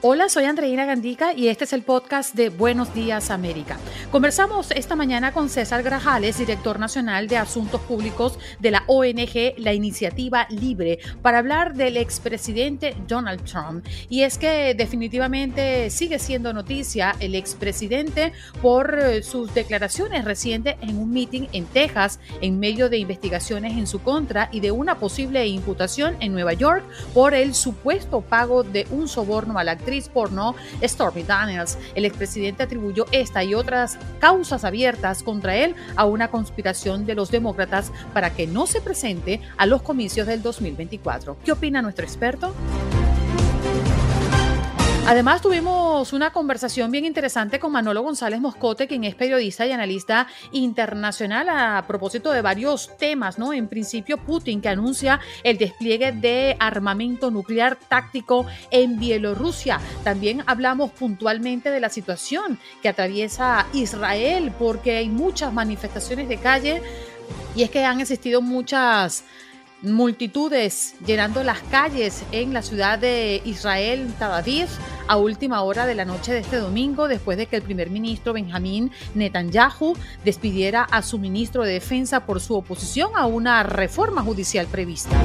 Hola, soy Andreina Gandica y este es el podcast de Buenos Días América. Conversamos esta mañana con César Grajales, director nacional de Asuntos Públicos de la ONG La Iniciativa Libre, para hablar del expresidente Donald Trump. Y es que definitivamente sigue siendo noticia el expresidente por eh, sus declaraciones recientes en un meeting en Texas en medio de investigaciones en su contra y de una posible imputación en Nueva York por el supuesto pago de un soborno a la actriz porno Stormy Daniels. El expresidente atribuyó esta y otras causas abiertas contra él a una conspiración de los demócratas para que no se presente a los comicios del 2024. ¿Qué opina nuestro experto? Además, tuvimos una conversación bien interesante con Manolo González Moscote, quien es periodista y analista internacional a propósito de varios temas, ¿no? En principio, Putin, que anuncia el despliegue de armamento nuclear táctico en Bielorrusia. También hablamos puntualmente de la situación que atraviesa Israel, porque hay muchas manifestaciones de calle y es que han existido muchas multitudes llenando las calles en la ciudad de Israel, Tel a última hora de la noche de este domingo, después de que el primer ministro Benjamín Netanyahu despidiera a su ministro de Defensa por su oposición a una reforma judicial prevista.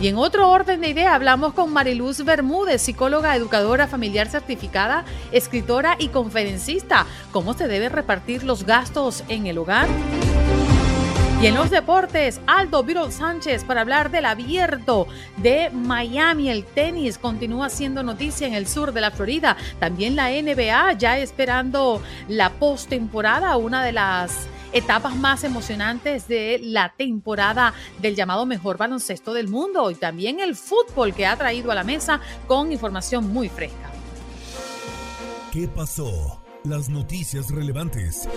Y en otro orden de idea, hablamos con Mariluz Bermúdez, psicóloga, educadora familiar certificada, escritora y conferencista. ¿Cómo se deben repartir los gastos en el hogar? Y en los deportes, Aldo Virol Sánchez para hablar del abierto de Miami. El tenis continúa siendo noticia en el sur de la Florida. También la NBA ya esperando la postemporada, una de las etapas más emocionantes de la temporada del llamado mejor baloncesto del mundo y también el fútbol que ha traído a la mesa con información muy fresca. ¿Qué pasó? Las noticias relevantes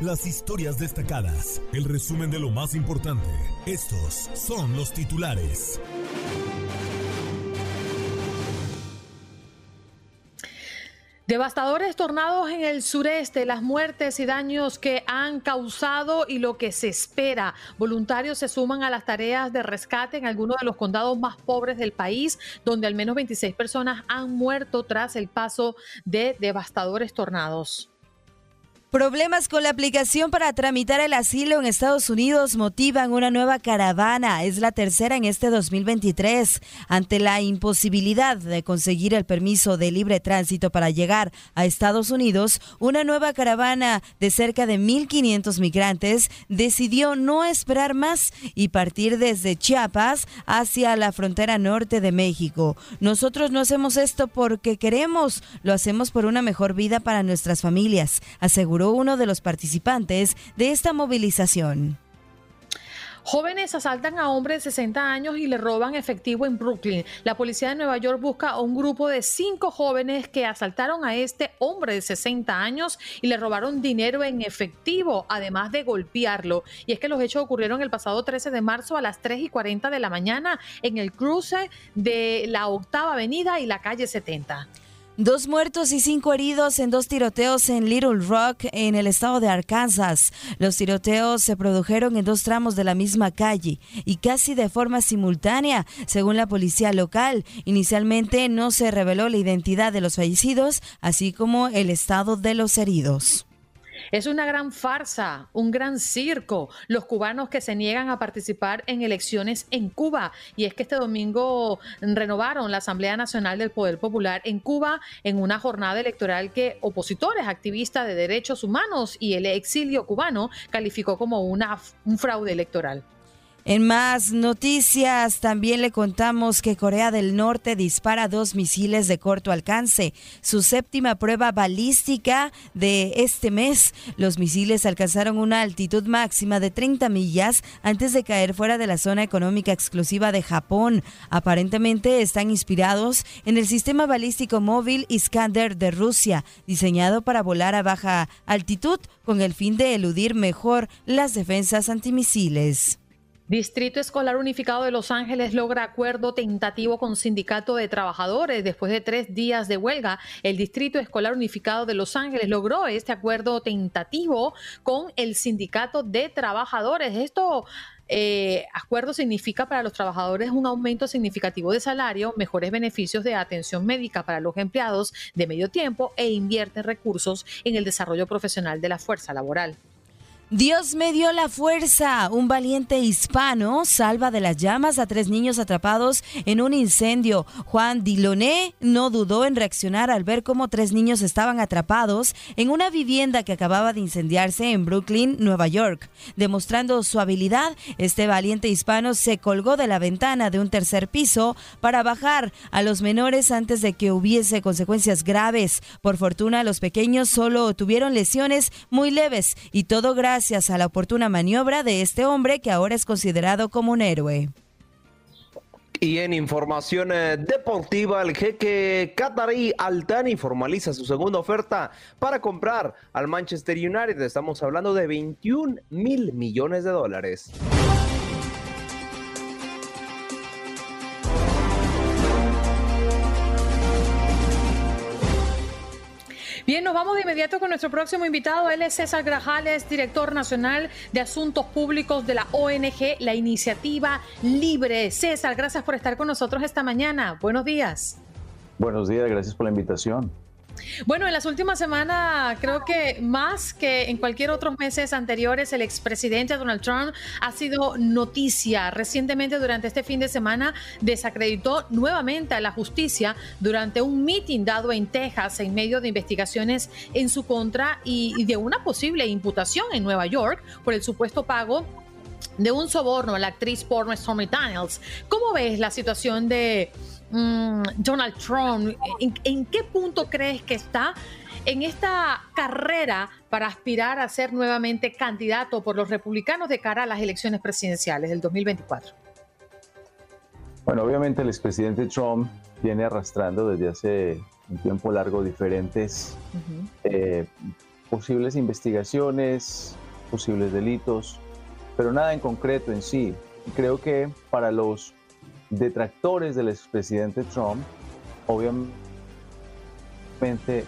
las historias destacadas, el resumen de lo más importante. Estos son los titulares. Devastadores tornados en el sureste, las muertes y daños que han causado y lo que se espera. Voluntarios se suman a las tareas de rescate en algunos de los condados más pobres del país, donde al menos 26 personas han muerto tras el paso de devastadores tornados. Problemas con la aplicación para tramitar el asilo en Estados Unidos motivan una nueva caravana. Es la tercera en este 2023. Ante la imposibilidad de conseguir el permiso de libre tránsito para llegar a Estados Unidos, una nueva caravana de cerca de 1.500 migrantes decidió no esperar más y partir desde Chiapas hacia la frontera norte de México. Nosotros no hacemos esto porque queremos, lo hacemos por una mejor vida para nuestras familias, aseguró uno de los participantes de esta movilización. Jóvenes asaltan a hombre de 60 años y le roban efectivo en Brooklyn. La policía de Nueva York busca a un grupo de cinco jóvenes que asaltaron a este hombre de 60 años y le robaron dinero en efectivo, además de golpearlo. Y es que los hechos ocurrieron el pasado 13 de marzo a las 3 y 40 de la mañana en el cruce de la Octava Avenida y la calle 70. Dos muertos y cinco heridos en dos tiroteos en Little Rock, en el estado de Arkansas. Los tiroteos se produjeron en dos tramos de la misma calle y casi de forma simultánea, según la policía local. Inicialmente no se reveló la identidad de los fallecidos, así como el estado de los heridos. Es una gran farsa, un gran circo, los cubanos que se niegan a participar en elecciones en Cuba. Y es que este domingo renovaron la Asamblea Nacional del Poder Popular en Cuba en una jornada electoral que opositores, activistas de derechos humanos y el exilio cubano calificó como una, un fraude electoral. En más noticias, también le contamos que Corea del Norte dispara dos misiles de corto alcance, su séptima prueba balística de este mes. Los misiles alcanzaron una altitud máxima de 30 millas antes de caer fuera de la zona económica exclusiva de Japón. Aparentemente están inspirados en el sistema balístico móvil Iskander de Rusia, diseñado para volar a baja altitud con el fin de eludir mejor las defensas antimisiles. Distrito Escolar Unificado de Los Ángeles logra acuerdo tentativo con Sindicato de Trabajadores. Después de tres días de huelga, el Distrito Escolar Unificado de Los Ángeles logró este acuerdo tentativo con el Sindicato de Trabajadores. Esto eh, acuerdo significa para los trabajadores un aumento significativo de salario, mejores beneficios de atención médica para los empleados de medio tiempo e invierte recursos en el desarrollo profesional de la fuerza laboral. Dios me dio la fuerza. Un valiente hispano salva de las llamas a tres niños atrapados en un incendio. Juan Diloné no dudó en reaccionar al ver cómo tres niños estaban atrapados en una vivienda que acababa de incendiarse en Brooklyn, Nueva York. Demostrando su habilidad, este valiente hispano se colgó de la ventana de un tercer piso para bajar a los menores antes de que hubiese consecuencias graves. Por fortuna, los pequeños solo tuvieron lesiones muy leves y todo gracias gracias a la oportuna maniobra de este hombre que ahora es considerado como un héroe. Y en información eh, deportiva, el jeque Qatarí Altani formaliza su segunda oferta para comprar al Manchester United. Estamos hablando de 21 mil millones de dólares. Bien, nos vamos de inmediato con nuestro próximo invitado. Él es César Grajales, director nacional de Asuntos Públicos de la ONG La Iniciativa Libre. César, gracias por estar con nosotros esta mañana. Buenos días. Buenos días, gracias por la invitación. Bueno, en las últimas semanas, creo que más que en cualquier otros meses anteriores, el expresidente Donald Trump ha sido noticia. Recientemente, durante este fin de semana, desacreditó nuevamente a la justicia durante un mitin dado en Texas en medio de investigaciones en su contra y, de una posible imputación en Nueva York por el supuesto pago de un soborno a la actriz porno Stormy Daniels. ¿Cómo ves la situación de Mm, Donald Trump, ¿en, qué punto crees que está en esta carrera para aspirar a ser nuevamente candidato por los republicanos de cara a las elecciones presidenciales del 2024? Bueno, obviamente el expresidente Trump viene arrastrando desde hace un tiempo largo diferentes eh, posibles investigaciones, posibles delitos, pero nada en concreto en sí. Creo que para los detractores del expresidente Trump, obviamente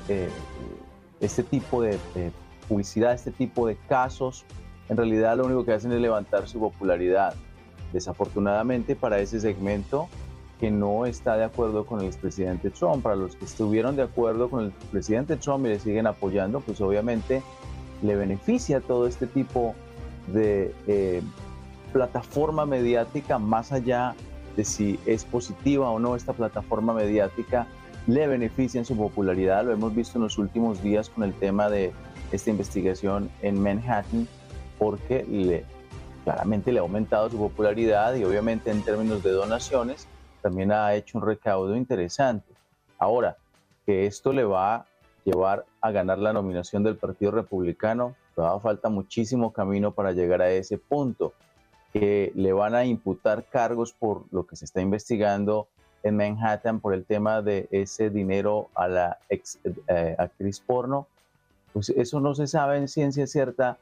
eh, este tipo de, publicidad, este tipo de casos, en realidad lo único que hacen es levantar su popularidad. Desafortunadamente para ese segmento que no está de acuerdo con el expresidente Trump, para los que estuvieron de acuerdo con el presidente Trump y le siguen apoyando, pues obviamente le beneficia todo este tipo de eh, plataforma mediática más allá de si es positiva o no esta plataforma mediática, le beneficia en su popularidad. Lo hemos visto en los últimos días con el tema de esta investigación en Manhattan, porque le, claramente le ha aumentado su popularidad y obviamente en términos de donaciones también ha hecho un recaudo interesante. Ahora, que esto le va a llevar a ganar la nominación del Partido Republicano, todavía falta muchísimo camino para llegar a ese punto que le van a imputar cargos por lo que se está investigando en Manhattan por el tema de ese dinero a la ex, eh, actriz porno, pues eso no se sabe en ciencia cierta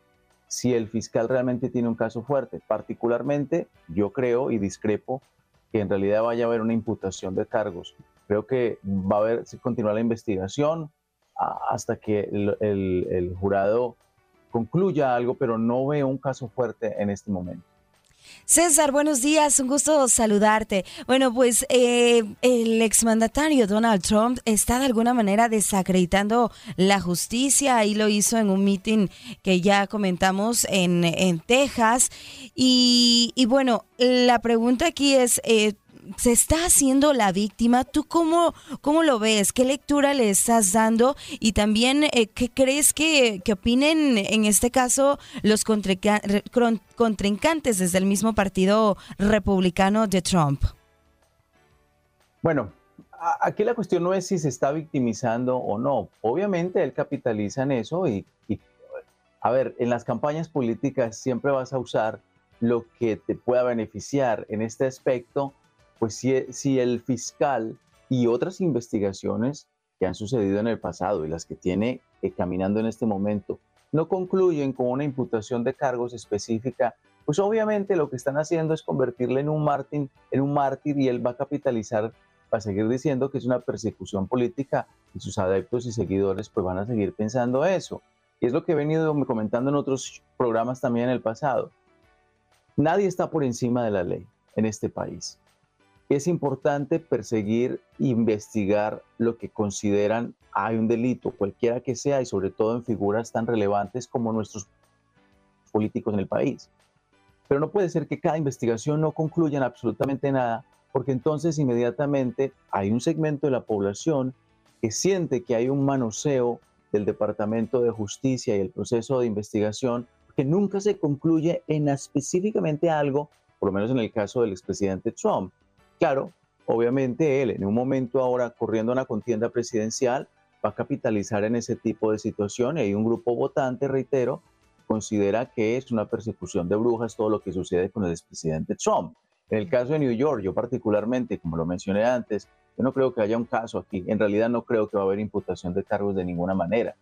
si el fiscal realmente tiene un caso fuerte. Particularmente, yo creo y discrepo que en realidad vaya a haber una imputación de cargos. Creo que va a haber, continuar la investigación hasta que el, el jurado concluya algo, pero no veo un caso fuerte en este momento. César, buenos días, un gusto saludarte. Bueno, pues eh, el exmandatario Donald Trump está de alguna manera desacreditando la justicia y lo hizo en un meeting que ya comentamos en, en Texas. Y, bueno, la pregunta aquí es, eh, se está haciendo la víctima. ¿Tú cómo, cómo lo ves? ¿Qué lectura le estás dando? Y también, eh, ¿qué crees que, que, opinen en este caso los contrincantes desde el mismo partido republicano de Trump? Bueno, aquí la cuestión no es si se está victimizando o no. Obviamente él capitaliza en eso y, y a ver, en las campañas políticas siempre vas a usar lo que te pueda beneficiar. En este aspecto, pues si, el fiscal y otras investigaciones que han sucedido en el pasado y las que tiene eh, caminando en este momento no concluyen con una imputación de cargos específica, pues obviamente lo que están haciendo es convertirle en un mártir, en un mártir y él va a capitalizar, va a seguir diciendo que es una persecución política y sus adeptos y seguidores pues van a seguir pensando eso. Y es lo que he venido comentando en otros programas también en el pasado. Nadie está por encima de la ley en este país es importante perseguir, investigar lo que consideran hay un delito, cualquiera que sea, y sobre todo en figuras tan relevantes como nuestros políticos en el país. Pero no puede ser que cada investigación no concluya en absolutamente nada, porque entonces inmediatamente hay un segmento de la población que siente que hay un manoseo del Departamento de Justicia y el proceso de investigación que nunca se concluye en específicamente algo, por lo menos en el caso del expresidente Trump, Claro, obviamente él en un momento ahora corriendo una contienda presidencial va a capitalizar en ese tipo de situación y un grupo votante, reitero, considera que es una persecución de brujas todo lo que sucede con el expresidente Trump. En el caso de New York, yo particularmente, como lo mencioné antes, yo no creo que haya un caso aquí. En realidad no creo que va a haber imputación de cargos de ninguna manera.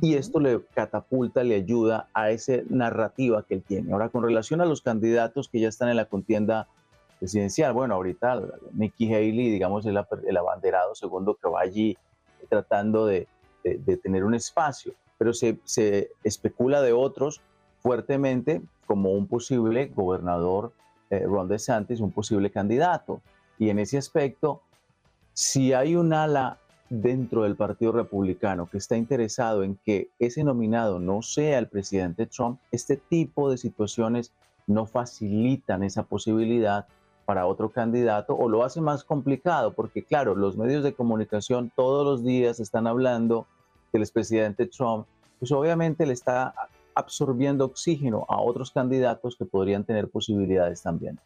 Y esto le catapulta, le ayuda a esa narrativa que él tiene. Ahora, con relación a los candidatos que ya están en la contienda presidencial. Bueno, ahorita Nikki Haley, digamos, el abanderado segundo que va allí tratando de, tener un espacio, pero se, especula de otros fuertemente como un posible gobernador, eh, Ron DeSantis, un posible candidato. Y en ese aspecto, si hay un ala dentro del Partido Republicano que está interesado en que ese nominado no sea el presidente Trump, este tipo de situaciones no facilitan esa posibilidad para otro candidato o lo hace más complicado porque claro, los medios de comunicación todos los días están hablando del expresidente Trump, pues obviamente le está absorbiendo oxígeno a otros candidatos que podrían tener posibilidades también.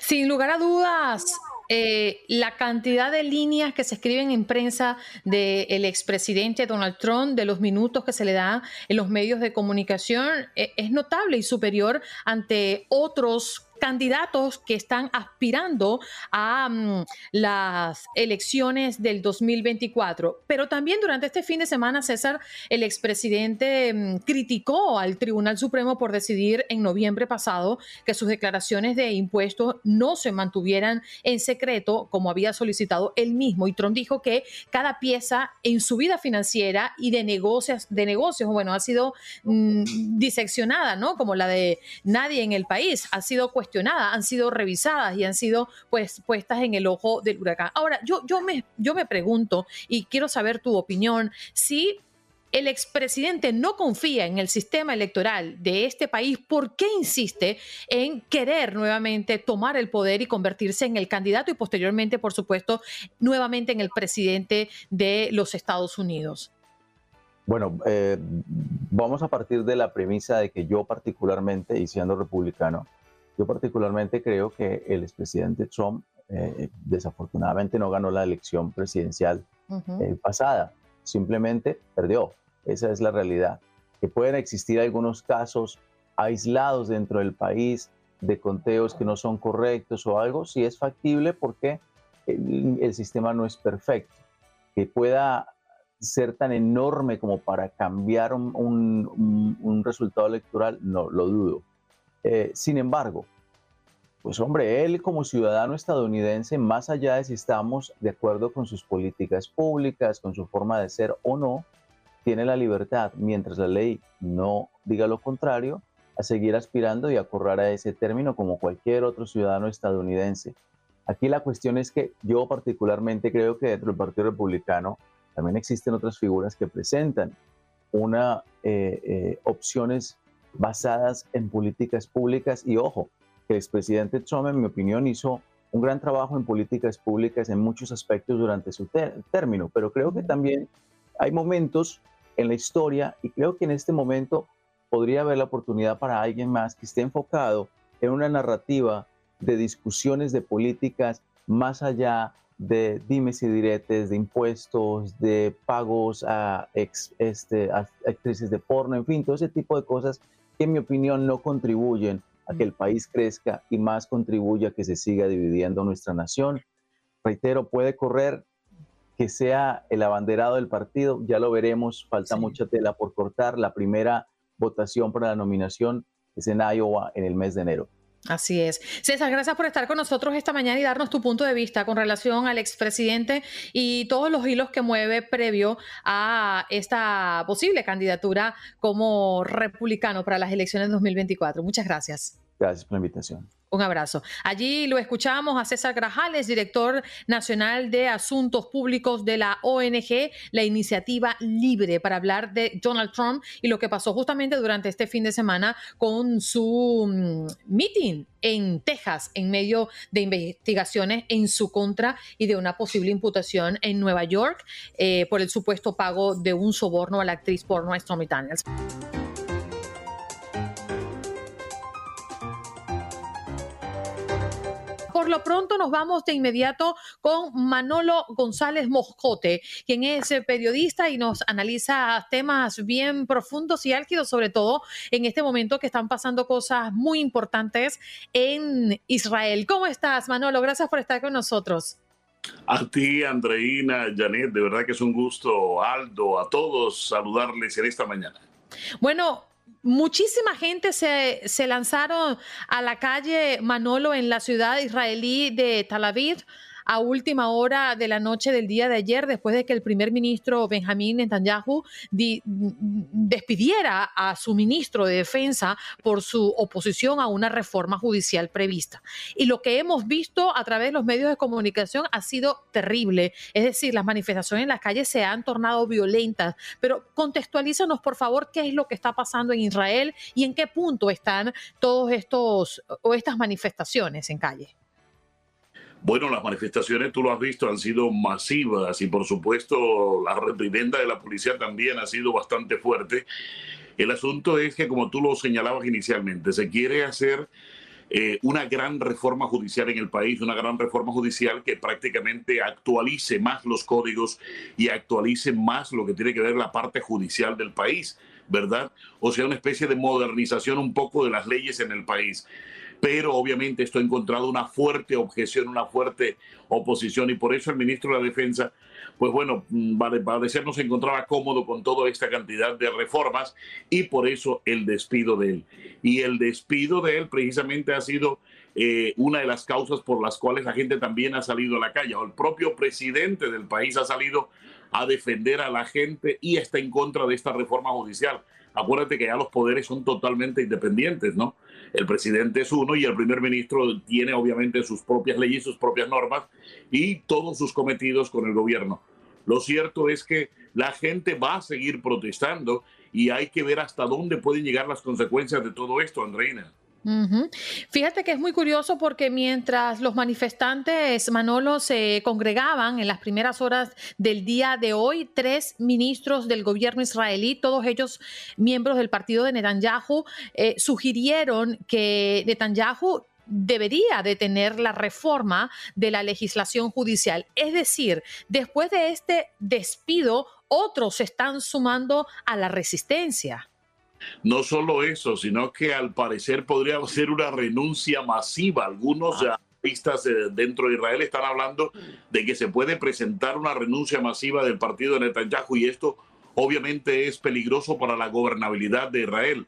Sin lugar a dudas, eh, la cantidad de líneas que se escriben en prensa del expresidente Donald Trump, de los minutos que se le da en los medios de comunicación, eh, es notable y superior ante otros candidatos que están aspirando a mm, las elecciones del 2024. Pero también durante este fin de semana, César, el expresidente mm, criticó al Tribunal Supremo por decidir en noviembre pasado que sus declaraciones de impuestos no se mantuvieran en secreto como había solicitado él mismo. Y Trump dijo que cada pieza en su vida financiera y de negocios, de negocios bueno, ha sido mm, diseccionada, ¿no? Como la de nadie en el país, ha sido cuestionada han sido revisadas y han sido pues puestas en el ojo del huracán. Ahora, yo, yo, me, yo me pregunto y quiero saber tu opinión, si el expresidente no confía en el sistema electoral de este país, ¿por qué insiste en querer nuevamente tomar el poder y convertirse en el candidato y posteriormente, por supuesto, nuevamente en el presidente de los Estados Unidos? Bueno, eh, vamos a partir de la premisa de que yo particularmente, y siendo republicano, yo particularmente creo que el expresidente Trump eh, desafortunadamente no ganó la elección presidencial eh, pasada, simplemente perdió. Esa es la realidad. Que pueden existir algunos casos aislados dentro del país de conteos que no son correctos o algo, sí es factible porque el, sistema no es perfecto. Que pueda ser tan enorme como para cambiar un resultado electoral, no lo dudo. Eh, sin embargo, pues hombre, él como ciudadano estadounidense, más allá de si estamos de acuerdo con sus políticas públicas, con su forma de ser o no, tiene la libertad, mientras la ley no diga lo contrario, a seguir aspirando y a correr a ese término como cualquier otro ciudadano estadounidense. Aquí la cuestión es que yo particularmente creo que dentro del Partido Republicano también existen otras figuras que presentan una eh, eh, opciones basadas en políticas públicas. Y ojo, que el expresidente Trump en mi opinión hizo un gran trabajo en políticas públicas en muchos aspectos durante su término, pero creo que también hay momentos en la historia y creo que en este momento podría haber la oportunidad para alguien más que esté enfocado en una narrativa de discusiones de políticas más allá de dimes y diretes, de impuestos, de pagos a, este, a actrices de porno, en fin, todo ese tipo de cosas que en mi opinión no contribuyen a que el país crezca y más contribuya a que se siga dividiendo nuestra nación. Reitero, puede correr que sea el abanderado del partido, ya lo veremos, falta mucha tela por cortar. La primera votación para la nominación es en Iowa en el mes de enero. Así es. César, gracias por estar con nosotros esta mañana y darnos tu punto de vista con relación al expresidente y todos los hilos que mueve previo a esta posible candidatura como republicano para las elecciones 2024. Muchas gracias. Gracias por la invitación. Un abrazo. Allí lo escuchamos a César Grajales, director nacional de Asuntos Públicos de la ONG, la Iniciativa Libre, para hablar de Donald Trump y lo que pasó justamente durante este fin de semana con su mm, meeting en Texas en medio de investigaciones en su contra y de una posible imputación en Nueva York eh, por el supuesto pago de un soborno a la actriz porno Stormy Daniels. Lo pronto nos vamos de inmediato con Manolo González Moscote, quien es eh, periodista y nos analiza temas bien profundos y álgidos, sobre todo en este momento que están pasando cosas muy importantes en Israel. ¿Cómo estás, Manolo? Gracias por estar con nosotros. A ti, Andreina, Janet, de verdad que es un gusto, Aldo, a todos saludarles en esta mañana. Bueno, Muchísima gente se, se, lanzaron a la calle Manolo en la ciudad israelí de Tel Aviv a última hora de la noche del día de ayer, después de que el primer ministro Benjamín Netanyahu despidiera a su ministro de Defensa por su oposición a una reforma judicial prevista. Y lo que hemos visto a través de los medios de comunicación ha sido terrible. Es decir, las manifestaciones en las calles se han tornado violentas. Pero contextualízanos, por favor, qué es lo que está pasando en Israel y en qué punto están todos estos o estas manifestaciones en calle. Bueno, las manifestaciones, tú lo has visto, han sido masivas y por supuesto la reprimenda de la policía también ha sido bastante fuerte. El asunto es que, como tú lo señalabas inicialmente, se quiere hacer eh, una gran reforma judicial en el país, una gran reforma judicial que prácticamente actualice más los códigos y actualice más lo que tiene que ver la parte judicial del país, ¿verdad? O sea, una especie de modernización un poco de las leyes en el país pero obviamente esto ha encontrado una fuerte objeción, una fuerte oposición y por eso el ministro de la Defensa, pues bueno, mm, vale, parecer no se encontraba cómodo con toda esta cantidad de reformas y por eso el despido de él. Y el despido de él precisamente ha sido eh, una de las causas por las cuales la gente también ha salido a la calle, o el propio presidente del país ha salido a defender a la gente y está en contra de esta reforma judicial. Acuérdate que ya los poderes son totalmente independientes, ¿no? El presidente es uno y el primer ministro tiene obviamente sus propias leyes, sus propias normas y todos sus cometidos con el gobierno. Lo cierto es que la gente va a seguir protestando y hay que ver hasta dónde pueden llegar las consecuencias de todo esto, Andreina. Fíjate que es muy curioso porque mientras los manifestantes, Manolo, se congregaban en las primeras horas del día de hoy, tres ministros del gobierno israelí, todos ellos miembros del partido de Netanyahu, eh, sugirieron que Netanyahu debería detener la reforma de la legislación judicial. Es decir, después de este despido, otros se están sumando a la resistencia. No solo eso, sino que al parecer podría ser una renuncia masiva. Algunos ah. analistas eh, dentro de Israel están hablando de que se puede presentar una renuncia masiva del partido de Netanyahu y esto obviamente es peligroso para la gobernabilidad de Israel.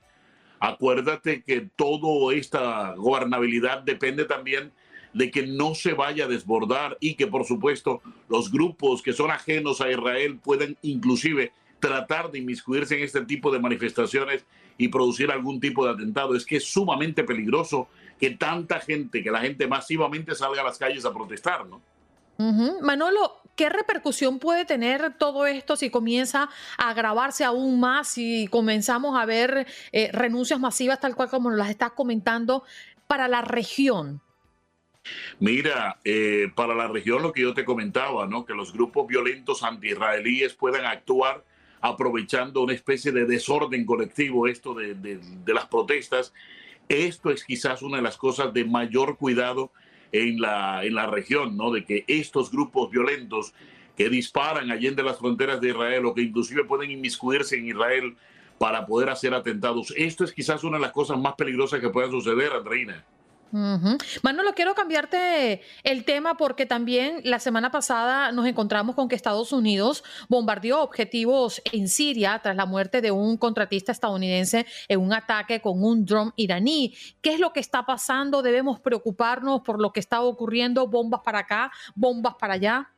Acuérdate que toda esta gobernabilidad depende también de que no se vaya a desbordar y que por supuesto los grupos que son ajenos a Israel pueden inclusive tratar de inmiscuirse en este tipo de manifestaciones y producir algún tipo de atentado. Es que es sumamente peligroso que tanta gente, que la gente masivamente salga a las calles a protestar, ¿no? Manolo, ¿qué repercusión puede tener todo esto si comienza a agravarse aún más y comenzamos a ver eh, renuncias masivas tal cual como las estás comentando para la región? Mira, eh, para la región lo que yo te comentaba, ¿no? Que los grupos violentos anti-israelíes puedan actuar aprovechando una especie de desorden colectivo, esto de, de, las protestas. Esto es quizás una de las cosas de mayor cuidado en la, en la región, ¿no? De que estos grupos violentos que disparan allende las fronteras de Israel o que inclusive pueden inmiscuirse en Israel para poder hacer atentados. Esto es quizás una de las cosas más peligrosas que puedan suceder, Andreina. Manolo, quiero cambiarte el tema porque también la semana pasada nos encontramos con que Estados Unidos bombardeó objetivos en Siria tras la muerte de un contratista estadounidense en un ataque con un dron iraní. ¿Qué es lo que está pasando? ¿Debemos preocuparnos por lo que está ocurriendo? ¿Bombas para acá? ¿Bombas para allá?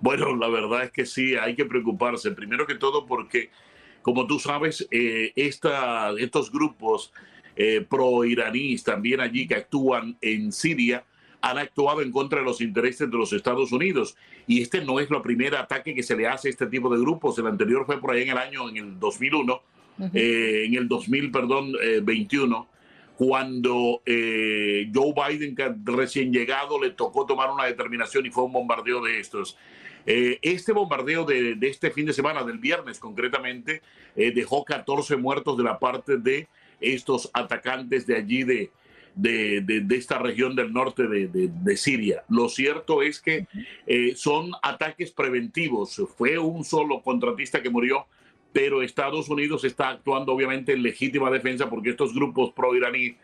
Bueno, la verdad es que sí, hay que preocuparse. Primero que todo porque, como tú sabes, eh, estos grupos eh, pro-iraníes también allí que actúan en Siria han actuado en contra de los intereses de los Estados Unidos. Y este no es el primer ataque que se le hace a este tipo de grupos. El anterior fue por ahí en el año, en el 2001, eh, en el 2000, perdón, 21, eh, cuando Joe Biden, recién llegado, le tocó tomar una determinación y fue un bombardeo de estos. este bombardeo de, de, este fin de semana, del viernes concretamente, dejó 14 muertos de la parte de estos atacantes de allí, de, de, esta región del norte de, Siria. Lo cierto es que eh, son ataques preventivos. Fue un solo contratista que murió, pero Estados Unidos está actuando obviamente en legítima defensa porque estos grupos pro-iraníes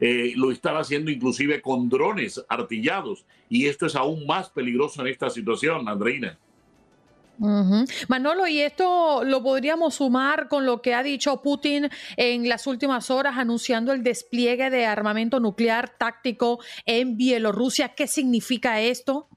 eh, lo están haciendo inclusive con drones artillados. Y esto es aún más peligroso en esta situación, Andreina. Manolo, y esto lo podríamos sumar con lo que ha dicho Putin en las últimas horas anunciando el despliegue de armamento nuclear táctico en Bielorrusia. ¿Qué significa esto?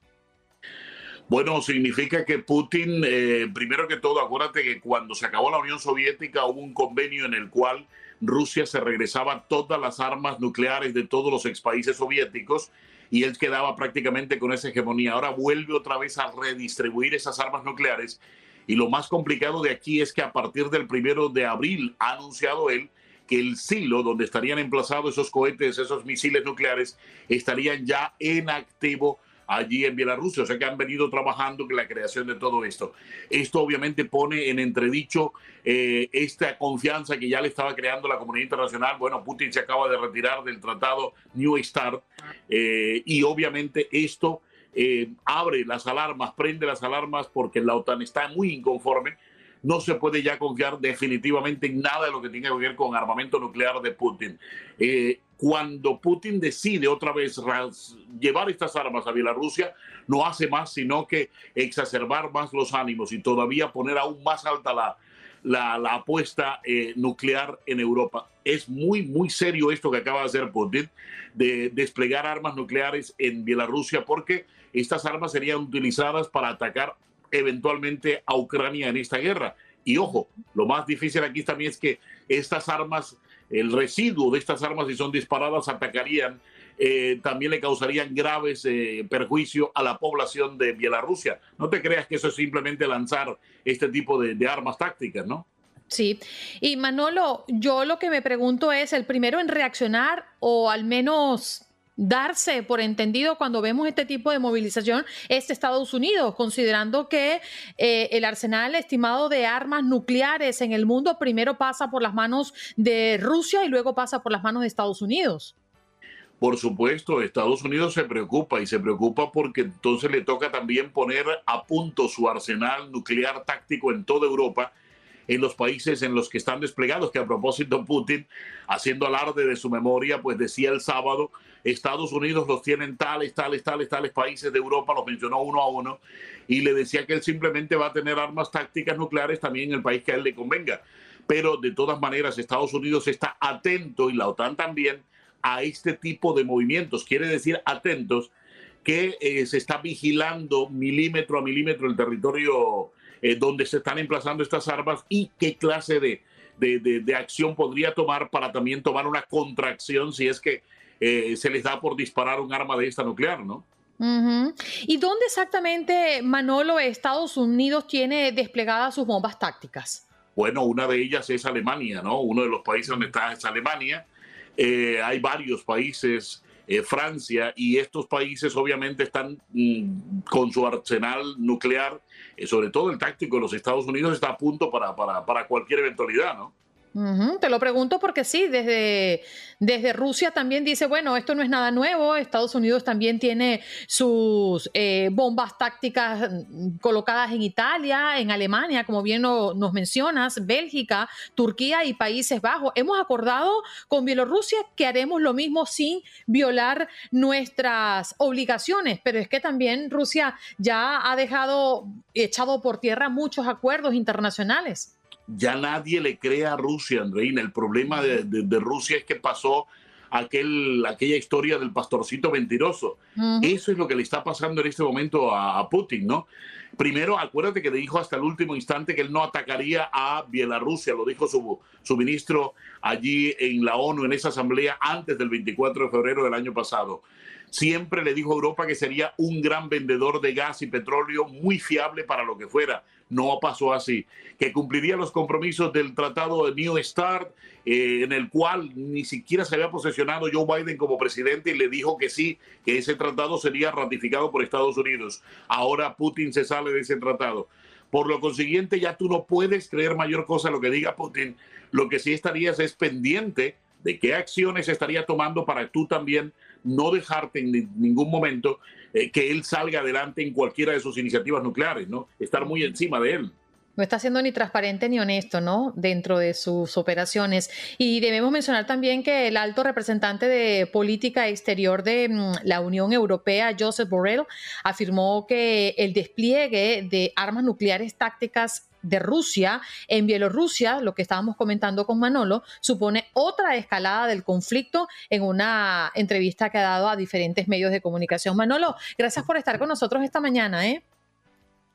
Bueno, significa que Putin, eh, primero que todo, acuérdate que cuando se acabó la Unión Soviética hubo un convenio en el cual Rusia se regresaba todas las armas nucleares de todos los ex países soviéticos y él quedaba prácticamente con esa hegemonía. Ahora vuelve otra vez a redistribuir esas armas nucleares y lo más complicado de aquí es que a partir del primero de abril ha anunciado él que el silo donde estarían emplazados esos cohetes, esos misiles nucleares, estarían ya en activo allí en Bielorrusia. O sea que han venido trabajando en la creación de todo esto. Esto obviamente pone en entredicho eh, esta confianza que ya le estaba creando la comunidad internacional. Bueno, Putin se acaba de retirar del tratado New START eh, y obviamente esto eh, abre las alarmas, prende las alarmas porque la OTAN está muy inconforme no se puede ya confiar definitivamente en nada de lo que tiene que ver con armamento nuclear de Putin. Eh, cuando Putin decide otra vez llevar estas armas a Bielorrusia, no hace más sino que exacerbar más los ánimos y todavía poner aún más alta la, la, apuesta eh, nuclear en Europa. Es muy, muy serio esto que acaba de hacer Putin, de desplegar armas nucleares en Bielorrusia, porque estas armas serían utilizadas para atacar eventualmente a Ucrania en esta guerra. Y ojo, lo más difícil aquí también es que estas armas, el residuo de estas armas, si son disparadas, atacarían, eh, también le causarían graves eh, perjuicios a la población de Bielorrusia. No te creas que eso es simplemente lanzar este tipo de, de armas tácticas, ¿no? Sí, y Manolo, yo lo que me pregunto es, el primero en reaccionar o al menos darse por entendido cuando vemos este tipo de movilización es Estados Unidos, considerando que eh, el arsenal estimado de armas nucleares en el mundo primero pasa por las manos de Rusia y luego pasa por las manos de Estados Unidos. Por supuesto, Estados Unidos se preocupa y se preocupa porque entonces le toca también poner a punto su arsenal nuclear táctico en toda Europa en los países en los que están desplegados, que a propósito Putin, haciendo alarde de su memoria, pues decía el sábado, Estados Unidos los tienen tales, tales, tales, tales países de Europa, los mencionó uno a uno, y le decía que él simplemente va a tener armas tácticas nucleares también en el país que a él le convenga. Pero de todas maneras, Estados Unidos está atento, y la OTAN también, a este tipo de movimientos. Quiere decir atentos que eh, se está vigilando milímetro a milímetro el territorio eh, dónde se están emplazando estas armas y qué clase de, de, acción podría tomar para también tomar una contracción si es que eh, se les da por disparar un arma de esta nuclear, ¿no? ¿Y dónde exactamente, Manolo, Estados Unidos tiene desplegadas sus bombas tácticas? Bueno, una de ellas es Alemania, ¿no? Uno de los países donde está es Alemania. Eh, hay varios países, eh, Francia, y estos países obviamente están mm, con su arsenal nuclear, sobre todo el táctico de los Estados Unidos está a punto para, para, para cualquier eventualidad, ¿no? Te lo pregunto porque sí, desde, desde Rusia también dice, bueno, esto no es nada nuevo, Estados Unidos también tiene sus eh, bombas tácticas mm, colocadas en Italia, en Alemania, como bien nos mencionas, Bélgica, Turquía y Países Bajos. Hemos acordado con Bielorrusia que haremos lo mismo sin violar nuestras obligaciones, pero es que también Rusia ya ha dejado echado por tierra muchos acuerdos internacionales ya nadie le cree a Rusia, Andreina. El problema de, Rusia es que pasó aquel, aquella historia del pastorcito mentiroso. Eso es lo que le está pasando en este momento a, Putin, ¿no? Primero, acuérdate que le dijo hasta el último instante que él no atacaría a Bielorrusia, lo dijo su, su ministro allí en la ONU, en esa asamblea, antes del 24 de febrero del año pasado. Siempre le dijo a Europa que sería un gran vendedor de gas y petróleo muy fiable para lo que fuera no pasó así, que cumpliría los compromisos del tratado de New START, eh, en el cual ni siquiera se había posesionado Joe Biden como presidente y le dijo que sí, que ese tratado sería ratificado por Estados Unidos. Ahora Putin se sale de ese tratado. Por lo consiguiente, ya tú no puedes creer mayor cosa a lo que diga Putin. Lo que sí estarías es pendiente de qué acciones estaría tomando para tú también no dejarte en ningún momento eh, que él salga adelante en cualquiera de sus iniciativas nucleares, ¿no? Estar muy encima de él. No está siendo ni transparente ni honesto, ¿no? Dentro de sus operaciones. Y debemos mencionar también que el alto representante de política exterior de mm, la Unión Europea, Joseph Borrell, afirmó que el despliegue de armas nucleares tácticas de Rusia en Bielorrusia, lo que estábamos comentando con Manolo, supone otra escalada del conflicto en una entrevista que ha dado a diferentes medios de comunicación. Manolo, gracias por estar con nosotros esta mañana. ¿eh?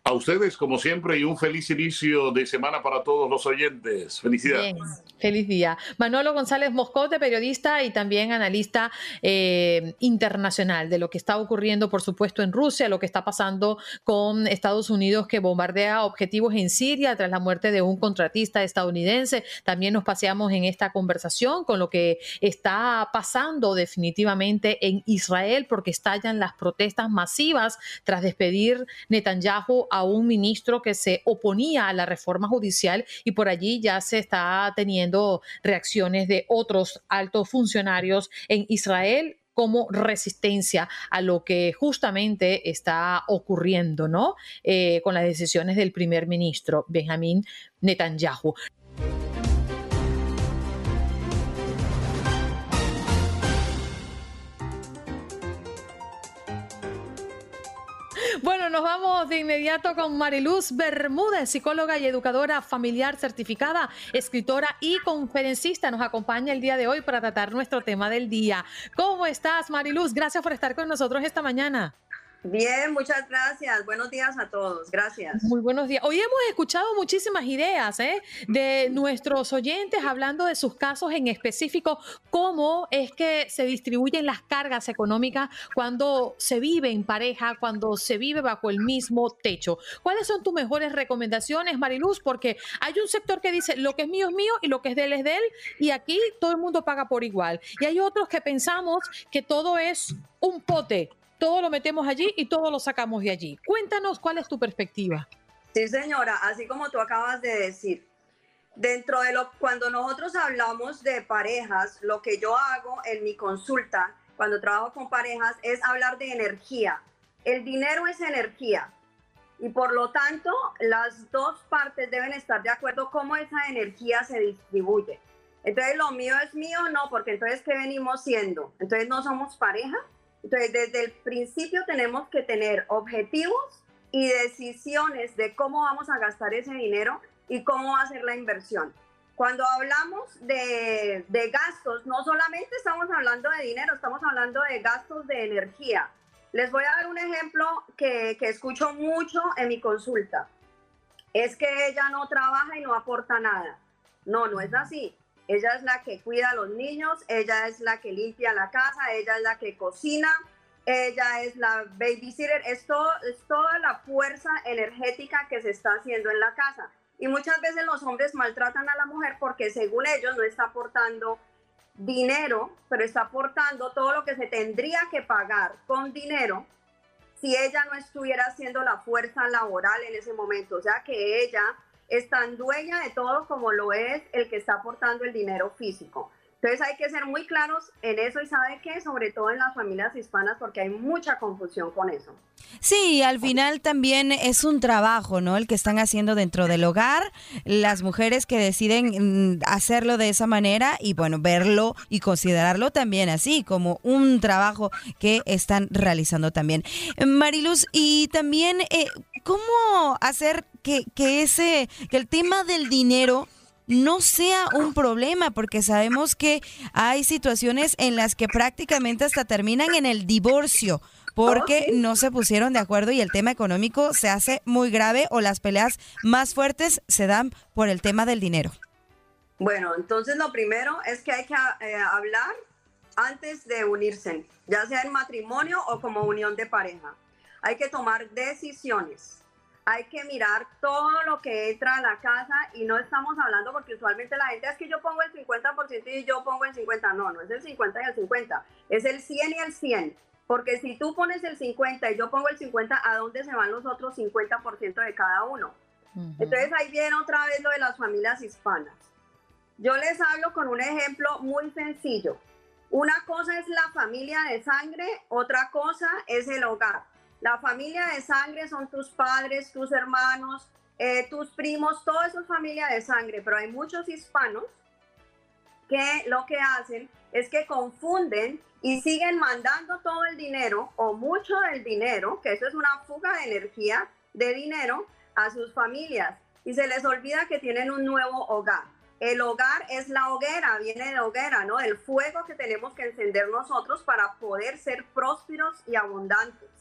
A ustedes, como siempre, y un feliz inicio de semana para todos los oyentes. Felicidades. feliz día. Manolo González Moscote, periodista y también analista eh, internacional de lo que está ocurriendo, por supuesto, en Rusia, lo que está pasando con Estados Unidos que bombardea objetivos en Siria tras la muerte de un contratista estadounidense. También nos paseamos en esta conversación con lo que está pasando definitivamente en Israel, porque estallan las protestas masivas tras despedir Netanyahu a un ministro que se oponía a la reforma judicial y por allí ya se está teniendo reacciones de otros altos funcionarios en Israel como resistencia a lo que justamente está ocurriendo, ¿no? Eh, con las decisiones del primer ministro Benjamín Netanyahu. Nos vamos de inmediato con Mariluz Bermúdez, psicóloga y educadora familiar certificada, escritora y conferencista. Nos acompaña el día de hoy para tratar nuestro tema del día. ¿Cómo estás, Mariluz? Gracias por estar con nosotros esta mañana. Bien, muchas gracias. Buenos días a todos. Gracias. Muy buenos días. Hoy hemos escuchado muchísimas ideas ¿eh? de nuestros oyentes hablando de sus casos en específico, cómo es que se distribuyen las cargas económicas cuando se vive en pareja, cuando se vive bajo el mismo techo. ¿Cuáles son tus mejores recomendaciones, Mariluz? Porque hay un sector que dice lo que es mío es mío y lo que es de él es de él y aquí todo el mundo paga por igual. Y hay otros que pensamos que todo es un pote todo lo metemos allí y todo lo sacamos de allí. Cuéntanos cuál es tu perspectiva. Sí, señora, así como tú acabas de decir, dentro de lo cuando nosotros hablamos de parejas, lo que yo hago en mi consulta cuando trabajo con parejas es hablar de energía. El dinero es energía y por lo tanto las dos partes deben estar de acuerdo cómo esa energía se distribuye. Entonces lo mío es mío, no, porque entonces ¿qué venimos siendo? Entonces no somos pareja. Entonces, desde el principio tenemos que tener objetivos y decisiones de cómo vamos a gastar ese dinero y cómo va a ser la inversión. Cuando hablamos de, gastos, no solamente estamos hablando de dinero, estamos hablando de gastos de energía. Les voy a dar un ejemplo que, que escucho mucho en mi consulta. es que ella no trabaja y no aporta nada. No, no es así. Ella es la que cuida a los niños, ella es la que limpia la casa, ella es la que cocina, ella es la babysitter, es, es toda la fuerza energética que se está haciendo en la casa. Y muchas veces los hombres maltratan a la mujer porque según ellos no está aportando dinero, pero está aportando todo lo que se tendría que pagar con dinero si ella no estuviera haciendo la fuerza laboral en ese momento. O sea que ella es tan dueña de todo como lo es el que está aportando el dinero físico. Entonces hay que ser muy claros en eso y sabe que sobre todo en las familias hispanas porque hay mucha confusión con eso. Sí, al final también es un trabajo, ¿no? El que están haciendo dentro del hogar, las mujeres que deciden mm, hacerlo de esa manera y bueno, verlo y considerarlo también así, como un trabajo que están realizando también. Mariluz, y también, eh, ¿cómo hacer que, que ese, que el tema del dinero no sea un problema, porque sabemos que hay situaciones en las que prácticamente hasta terminan en el divorcio porque no se pusieron de acuerdo y el tema económico se hace muy grave o las peleas más fuertes se dan por el tema del dinero. Bueno, entonces lo primero es que hay que eh, hablar antes de unirse, ya sea en matrimonio o como unión de pareja. Hay que tomar decisiones hay que mirar todo lo que entra a la casa y no estamos hablando porque usualmente la gente es que yo pongo el 50% y yo pongo el 50%. No, no es el 50 y el 50, es el 100 y el 100. Porque si tú pones el 50 y yo pongo el 50, ¿a dónde se van los otros 50% de cada uno? Entonces ahí viene otra vez lo de las familias hispanas. Yo les hablo con un ejemplo muy sencillo. Una cosa es la familia de sangre, otra cosa es el hogar. La familia de sangre son tus padres, tus hermanos, eh, tus primos, todo eso es familia de sangre, pero hay muchos hispanos que lo que hacen es que confunden y siguen mandando todo el dinero o mucho del dinero, que eso es una fuga de energía de dinero a sus familias y se les olvida que tienen un nuevo hogar. El hogar es la hoguera, viene de hoguera, ¿no? El fuego que tenemos que encender nosotros para poder ser prósperos y abundantes.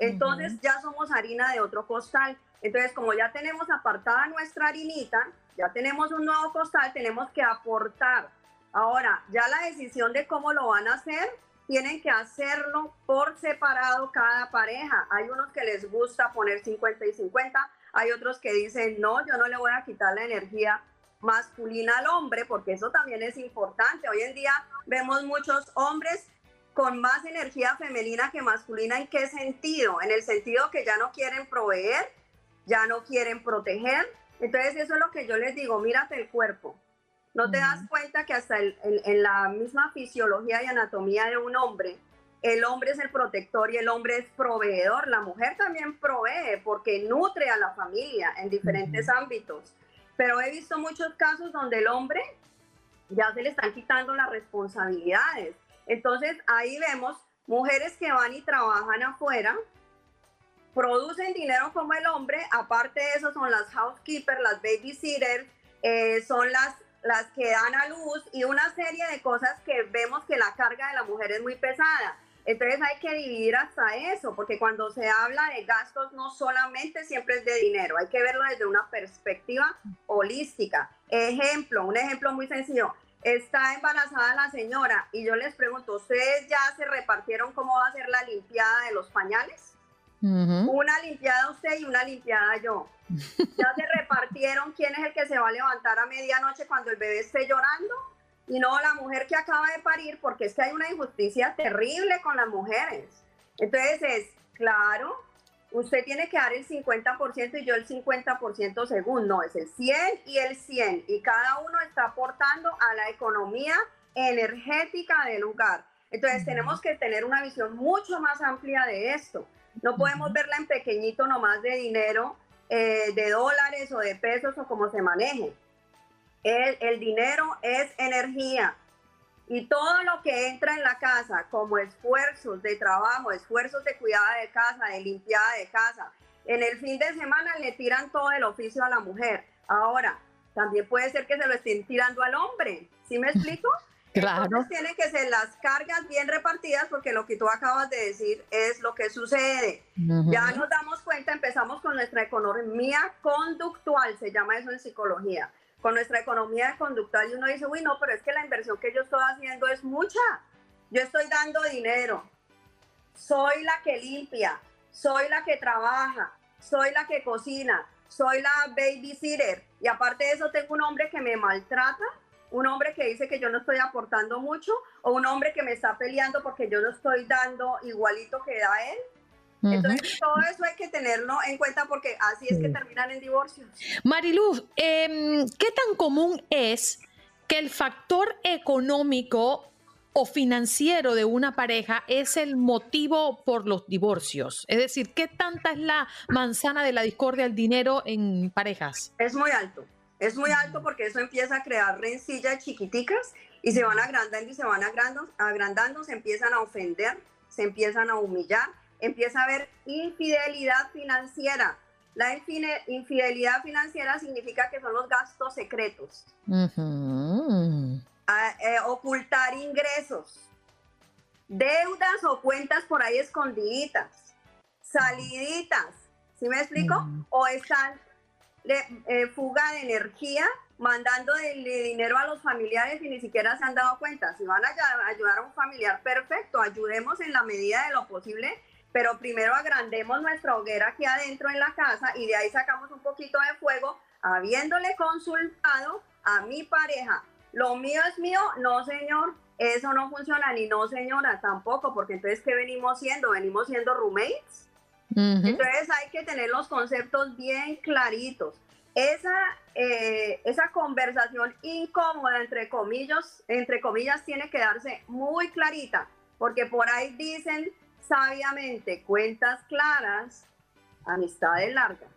Entonces ya somos harina de otro costal. Entonces, como ya tenemos apartada nuestra harinita, ya tenemos un nuevo costal, tenemos que aportar. Ahora, ya la decisión de cómo lo van a hacer, tienen que hacerlo por separado cada pareja. Hay unos que les gusta poner 50 y 50, hay otros que dicen, no, yo no le voy a quitar la energía masculina al hombre, porque eso también es importante. Hoy en día vemos muchos hombres con más energía femenina que masculina. ¿En qué sentido? En el sentido que ya no quieren proveer, ya no quieren proteger. Entonces eso es lo que yo les digo, mírate el cuerpo. No te das cuenta que hasta en la misma fisiología y anatomía de un hombre, el hombre es el protector y el hombre es proveedor. La mujer también provee porque nutre a la familia en diferentes ámbitos. Pero he visto muchos casos donde el hombre ya se le están quitando las responsabilidades entonces ahí vemos mujeres que van y trabajan afuera, producen dinero como el hombre, aparte de eso son las housekeepers, las babysitters, eh, son las, las que dan a luz y una serie de cosas que vemos que la carga de la mujer es muy pesada. Entonces hay que dividir hasta eso, porque cuando se habla de gastos no solamente siempre es de dinero, hay que verlo desde una perspectiva holística. Ejemplo, un ejemplo muy sencillo está embarazada la señora y yo les pregunto, ¿ustedes ya se repartieron cómo va a ser la limpiada de los pañales? Una limpiada usted y una limpiada yo. Ya se repartieron quién es el que se va a levantar a medianoche cuando el bebé esté llorando y no la mujer que acaba de parir, porque es que hay una injusticia terrible con las mujeres. Entonces es, claro, usted tiene que dar el 50% y yo el 50% según, no, es el 100 y el 100 y cada uno está aportando a la economía energética del lugar. Entonces tenemos que tener una visión mucho más amplia de esto. No podemos verla en pequeñito nomás de dinero, eh, de dólares o de pesos o como se maneje. El, el dinero es energía, y todo lo que entra en la casa, como esfuerzos de trabajo, esfuerzos de cuidado de casa, de limpiada de casa, en el fin de semana le tiran todo el oficio a la mujer. Ahora, también puede ser que se lo estén tirando al hombre. ¿Sí me explico? Claro. Entonces tienen que ser las cargas bien repartidas porque lo que tú acabas de decir es lo que sucede. Ya nos damos cuenta, empezamos con nuestra economía conductual, se llama eso en psicología, con nuestra economía conductual y uno dice, uy, no, pero es que la inversión que yo estoy haciendo es mucha. Yo estoy dando dinero, soy la que limpia, soy la que trabaja, soy la que cocina, soy la babysitter y aparte de eso tengo un hombre que me maltrata un hombre que dice que yo no estoy aportando mucho o un hombre que me está peleando porque yo no estoy dando igualito que da él. Entonces, todo eso hay que tenerlo en cuenta porque así es que terminan en divorcios. Mariluz, em, ¿qué tan común es que el factor económico o financiero de una pareja es el motivo por los divorcios? Es decir, ¿qué tanta es la manzana de la discordia, el dinero en parejas? Es muy alto. Es muy alto porque eso empieza a crear rencillas chiquiticas y se van agrandando y se van agrandando, agrandando, se empiezan a ofender, se empiezan a humillar, empieza a haber infidelidad financiera. La infidelidad financiera significa que son los gastos secretos. Eh, ocultar ingresos, deudas o cuentas por ahí escondiditas, saliditas, ¿sí me explico? O están eh, fuga de energía, mandando dinero a los familiares y ni siquiera se han dado cuenta. Si van a ayudar a un familiar, perfecto, ayudemos en la medida de lo posible, pero primero agrandemos nuestra hoguera aquí adentro en la casa y de ahí sacamos un poquito de fuego, habiéndole consultado a mi pareja. Lo mío es mío, no señor, eso no funciona, ni no señora tampoco, porque entonces, ¿qué venimos siendo? Venimos siendo roommates. Entonces hay que tener los conceptos bien claritos. Esa, eh, esa conversación incómoda, entre comillas, entre comillas, tiene que darse muy clarita, porque por ahí dicen sabiamente, cuentas claras, amistades largas.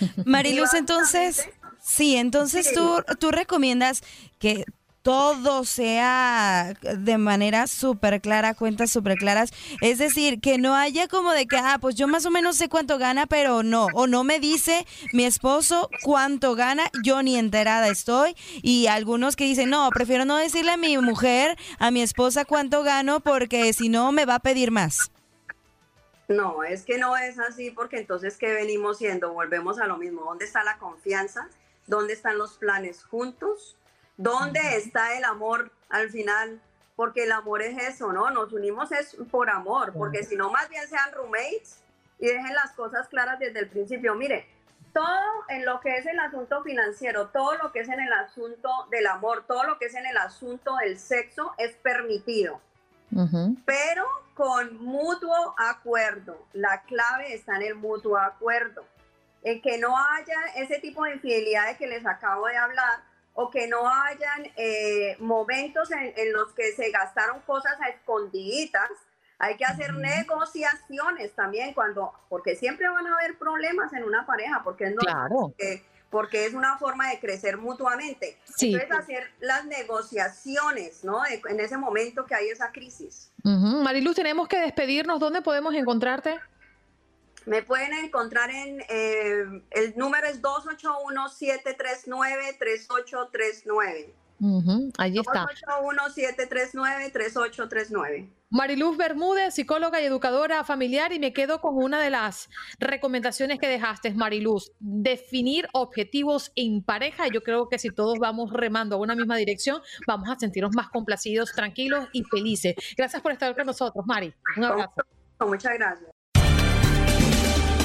Mariluz, entonces, sí, entonces Tú, tú recomiendas que todo sea de manera súper clara, cuentas súper claras. Es decir, que no haya como de que, ah, pues yo más o menos sé cuánto gana, pero no, o no me dice mi esposo cuánto gana, yo ni enterada estoy. Y algunos que dicen, no, prefiero no decirle a mi mujer, a mi esposa cuánto gano, porque si no me va a pedir más. No, es que no es así, porque entonces, ¿qué venimos siendo? Volvemos a lo mismo. ¿Dónde está la confianza? ¿Dónde están los planes juntos? ¿Dónde está el amor al final? Porque el amor es eso, ¿no? Nos unimos es por amor, porque si no, más bien sean roommates y dejen las cosas claras desde el principio. Mire, todo en lo que es el asunto financiero, todo lo que es en el asunto del amor, todo lo que es en el asunto del sexo es permitido, pero con mutuo acuerdo. La clave está en el mutuo acuerdo, en que no haya ese tipo de infidelidades que les acabo de hablar, o que no hayan eh, momentos en, los que se gastaron cosas a escondiditas. Hay que hacer negociaciones también cuando, porque siempre van a haber problemas en una pareja, porque es claro. Porque, es una forma de crecer mutuamente. Entonces hacer las negociaciones, ¿no? en ese momento que hay esa crisis. Mariluz, tenemos que despedirnos. ¿Dónde podemos encontrarte? Me pueden encontrar en, eh, el número es 281-739-3839. Uh Allí está. 281-739-3839. Mariluz Bermúdez, psicóloga y educadora familiar, y me quedo con una de las recomendaciones que dejaste, Mariluz, definir objetivos en pareja. Yo creo que si todos vamos remando a una misma dirección, vamos a sentirnos más complacidos, tranquilos y felices. Gracias por estar con nosotros, Mari. Un abrazo. Muchas gracias.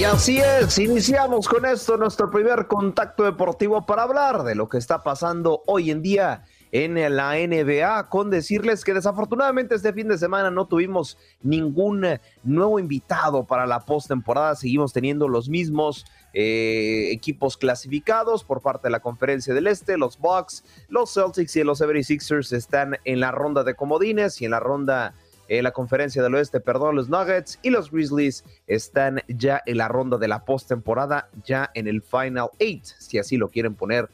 Y así es, iniciamos con esto nuestro primer contacto deportivo para hablar de lo que está pasando hoy en día en la NBA, con decirles que desafortunadamente este fin de semana no tuvimos ningún nuevo invitado para la postemporada, seguimos teniendo los mismos eh, equipos clasificados por parte de la conferencia del Este, los Bucks, los Celtics y los 76ers están en la ronda de comodines y en la ronda en la conferencia del oeste, perdón, los Nuggets y los Grizzlies están ya en la ronda de la postemporada, ya en el Final Eight, si así lo quieren poner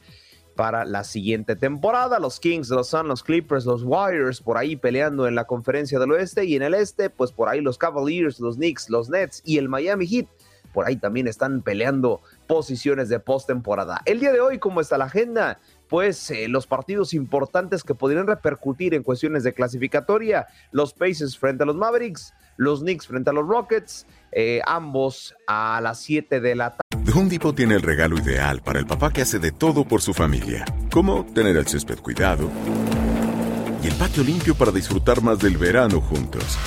para la siguiente temporada. Los Kings, los Suns, los Clippers, los Warriors por ahí peleando en la conferencia del oeste y en el este, pues por ahí los Cavaliers, los Knicks, los Nets y el Miami Heat. Por ahí también están peleando posiciones de postemporada. El día de hoy, ¿cómo está la agenda? Pues eh, los partidos importantes que podrían repercutir en cuestiones de clasificatoria, los Pacers frente a los Mavericks, los Knicks frente a los Rockets, eh, ambos a las 7 de la tarde. Home Depot tiene el regalo ideal para el papá que hace de todo por su familia, como tener el césped cuidado y el patio limpio para disfrutar más del verano juntos.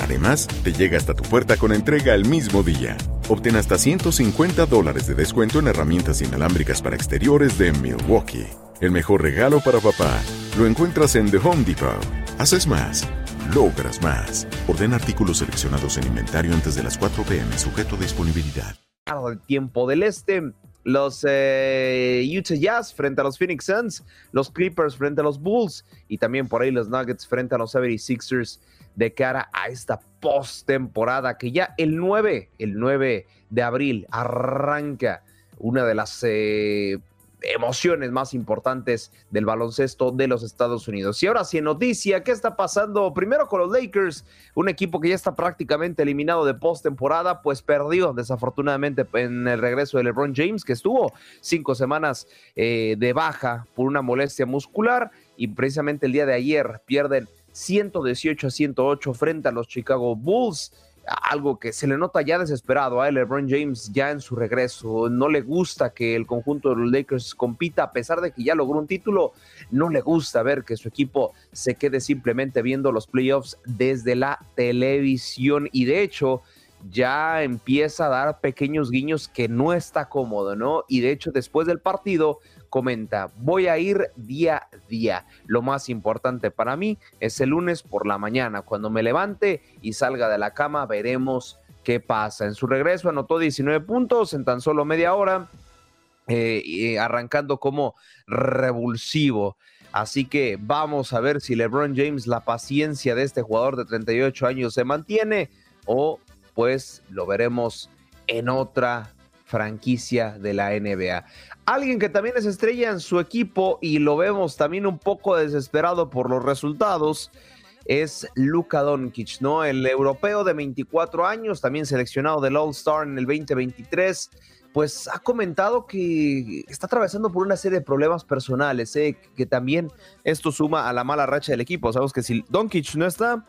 Además, te llega hasta tu puerta con entrega el mismo día. Obtén hasta 150 dólares de descuento en herramientas inalámbricas para exteriores de Milwaukee. El mejor regalo para papá lo encuentras en The Home Depot. Haces más, logras más. Orden artículos seleccionados en inventario antes de las 4 pm, sujeto a disponibilidad. El tiempo del este, los eh, Utah Jazz frente a los Phoenix Suns, los Clippers frente a los Bulls y también por ahí los Nuggets frente a los 76ers de cara a esta postemporada que ya el 9, el 9 de abril arranca una de las eh, emociones más importantes del baloncesto de los Estados Unidos. Y ahora sí, noticia, ¿qué está pasando? Primero con los Lakers, un equipo que ya está prácticamente eliminado de postemporada, pues perdió desafortunadamente en el regreso de LeBron James, que estuvo cinco semanas eh, de baja por una molestia muscular y precisamente el día de ayer pierden 118 a 108 frente a los Chicago Bulls. Algo que se le nota ya desesperado a LeBron James ya en su regreso. No le gusta que el conjunto de los Lakers compita, a pesar de que ya logró un título. No le gusta ver que su equipo se quede simplemente viendo los playoffs desde la televisión. Y de hecho, ya empieza a dar pequeños guiños que no está cómodo, ¿no? Y de hecho, después del partido, comenta, voy a ir día a día. Lo más importante para mí es el lunes por la mañana. Cuando me levante y salga de la cama, veremos qué pasa. En su regreso anotó 19 puntos en tan solo media hora, eh, arrancando como revulsivo. Así que vamos a ver si LeBron James, la paciencia de este jugador de 38 años se mantiene o pues lo veremos en otra franquicia de la NBA. Alguien que también es estrella en su equipo y lo vemos también un poco desesperado por los resultados es Luka Doncic, ¿no? El europeo de 24 años, también seleccionado del All-Star en el 2023, pues ha comentado que está atravesando por una serie de problemas personales, ¿eh? que también esto suma a la mala racha del equipo. Sabemos que si Doncic no está,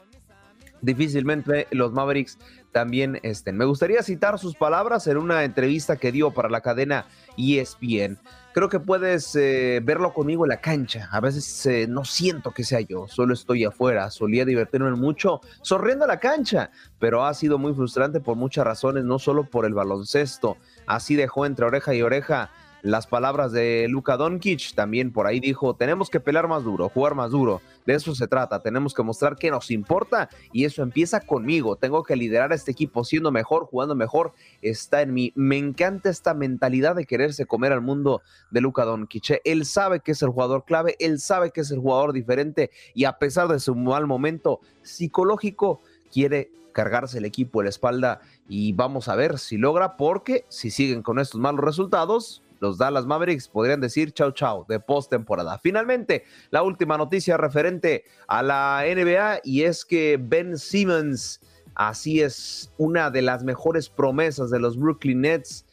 difícilmente los Mavericks también estén. Me gustaría citar sus palabras en una entrevista que dio para la cadena ESPN. Creo que puedes eh, verlo conmigo en la cancha. A veces eh, no siento que sea yo, solo estoy afuera. Solía divertirme mucho sonriendo a la cancha, pero ha sido muy frustrante por muchas razones, no solo por el baloncesto. Así dejó entre oreja y oreja las palabras de Luka Doncic. También por ahí dijo, tenemos que pelear más duro, jugar más duro. De eso se trata. Tenemos que mostrar que nos importa y eso empieza conmigo. Tengo que liderar a este equipo siendo mejor, jugando mejor. Está en mí. Me encanta esta mentalidad de quererse comer al mundo de Luka Doncic. Él sabe que es el jugador clave, él sabe que es el jugador diferente y a pesar de su mal momento psicológico, quiere cargarse el equipo en la espalda y vamos a ver si logra porque si siguen con estos malos resultados, los Dallas Mavericks podrían decir chau chau de postemporada. Finalmente, la última noticia referente a la NBA y es que Ben Simmons, así es, una de las mejores promesas de los Brooklyn Nets,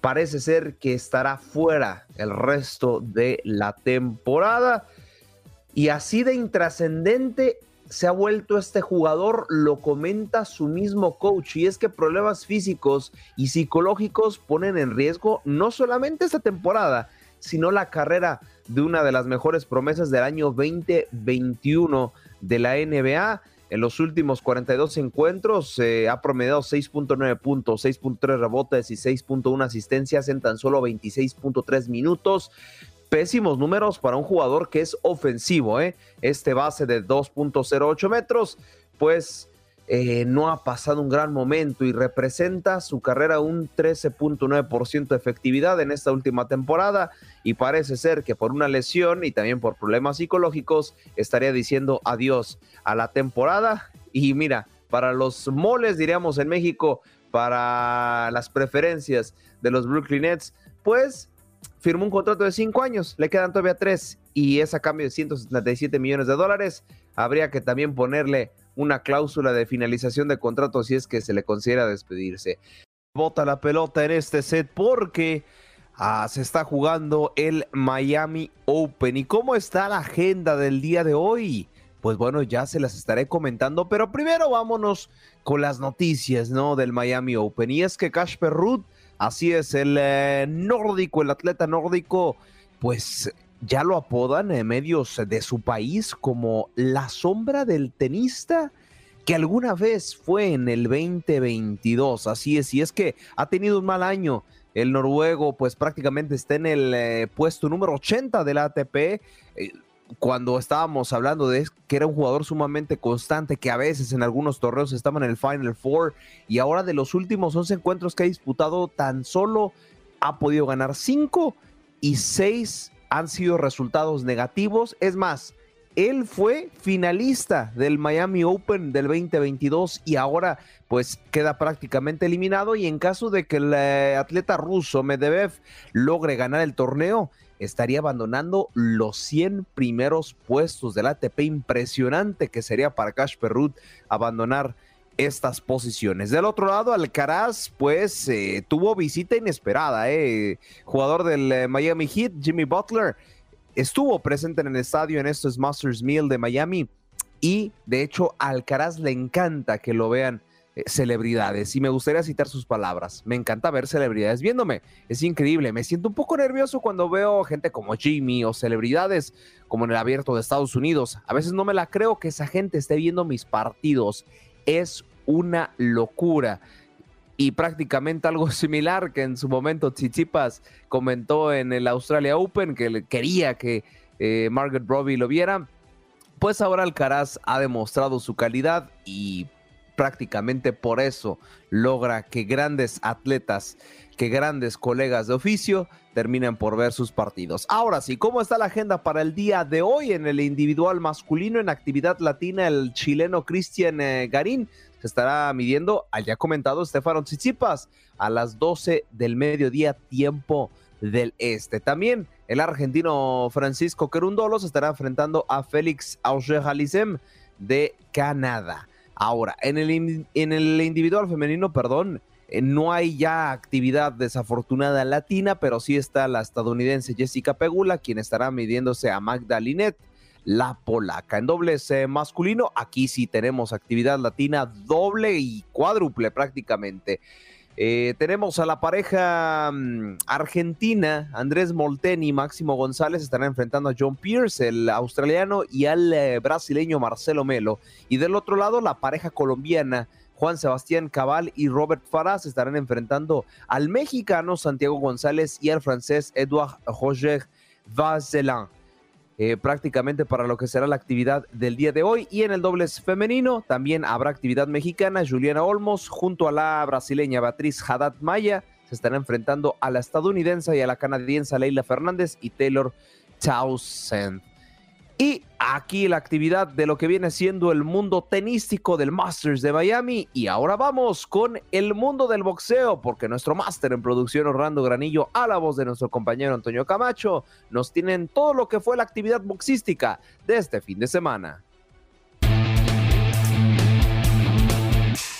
parece ser que estará fuera el resto de la temporada. Y así de intrascendente se ha vuelto este jugador, lo comenta su mismo coach, y es que problemas físicos y psicológicos ponen en riesgo no solamente esta temporada, sino la carrera de una de las mejores promesas del año 2021 de la NBA. En los últimos 42 encuentros eh, ha promediado 6.9 puntos, 6.3 rebotes y 6.1 asistencias en tan solo 26.3 minutos. Pésimos números para un jugador que es ofensivo, ¿eh? Este base de 2.08 metros, pues eh, no ha pasado un gran momento y representa su carrera un 13.9% de efectividad en esta última temporada y parece ser que por una lesión y también por problemas psicológicos estaría diciendo adiós a la temporada y mira, para los moles diríamos en México, para las preferencias de los Brooklyn Nets, pues firmó un contrato de cinco años, le quedan todavía tres y es a cambio de 177 millones de dólares. Habría que también ponerle una cláusula de finalización de contrato si es que se le considera despedirse. Bota la pelota en este set porque ah, se está jugando el Miami Open. ¿Y cómo está la agenda del día de hoy? Pues bueno, ya se las estaré comentando, pero primero vámonos con las noticias, ¿no? Del Miami Open. Y es que Casper Ruud, así es, el eh, nórdico, el atleta nórdico, pues ya lo apodan en medios de su país como la sombra del tenista que alguna vez fue en el 2022. Así es, y es que ha tenido un mal año. El noruego pues prácticamente está en el eh, puesto número 80 del ATP. Eh, cuando estábamos hablando de que era un jugador sumamente constante, que a veces en algunos torneos estaba en el Final Four y ahora de los últimos 11 encuentros que ha disputado, tan solo ha podido ganar 5 y 6 han sido resultados negativos. Es más, él fue finalista del Miami Open del 2022 y ahora pues queda prácticamente eliminado y en caso de que el eh, atleta ruso Medvedev logre ganar el torneo, estaría abandonando los 100 primeros puestos del ATP. Impresionante que sería para Cash Perrut abandonar estas posiciones. Del otro lado, Alcaraz, pues eh, tuvo visita inesperada, eh. jugador del eh, Miami Heat, Jimmy Butler, estuvo presente en el estadio en estos Masters Meal de Miami y de hecho Alcaraz le encanta que lo vean celebridades y me gustaría citar sus palabras. Me encanta ver celebridades viéndome. Es increíble. Me siento un poco nervioso cuando veo gente como Jimmy o celebridades como en el abierto de Estados Unidos. A veces no me la creo que esa gente esté viendo mis partidos es una locura. Y prácticamente algo similar que en su momento Chichipas comentó en el Australia Open, que quería que eh, Margaret Robbie lo viera. Pues ahora Alcaraz ha demostrado su calidad y prácticamente por eso logra que grandes atletas, que grandes colegas de oficio terminen por ver sus partidos. Ahora sí, ¿cómo está la agenda para el día de hoy en el individual masculino en actividad latina? El chileno Cristian eh, Garín se estará midiendo al ya comentado Estefano Tsitsipas a las 12 del mediodía tiempo del este. También el argentino Francisco Querundolo se estará enfrentando a Félix auger de Canadá. Ahora, en el, en el individual femenino, perdón, eh, no hay ya actividad desafortunada latina, pero sí está la estadounidense Jessica Pegula, quien estará midiéndose a Magda Linet, la polaca. En dobles eh, masculino, aquí sí tenemos actividad latina doble y cuádruple prácticamente. Eh, tenemos a la pareja mm, argentina, Andrés Molteni y Máximo González estarán enfrentando a John Pierce, el australiano, y al eh, brasileño Marcelo Melo. Y del otro lado, la pareja colombiana, Juan Sebastián Cabal y Robert Faraz estarán enfrentando al mexicano Santiago González y al francés Edouard Roger Vazelin. Eh, prácticamente para lo que será la actividad del día de hoy. Y en el dobles femenino también habrá actividad mexicana. Juliana Olmos junto a la brasileña Beatriz Haddad Maya se estará enfrentando a la estadounidense y a la canadiense Leila Fernández y Taylor Townsend. Y aquí la actividad de lo que viene siendo el mundo tenístico del Masters de Miami. Y ahora vamos con el mundo del boxeo, porque nuestro máster en producción, Orlando Granillo, a la voz de nuestro compañero Antonio Camacho, nos tienen todo lo que fue la actividad boxística de este fin de semana.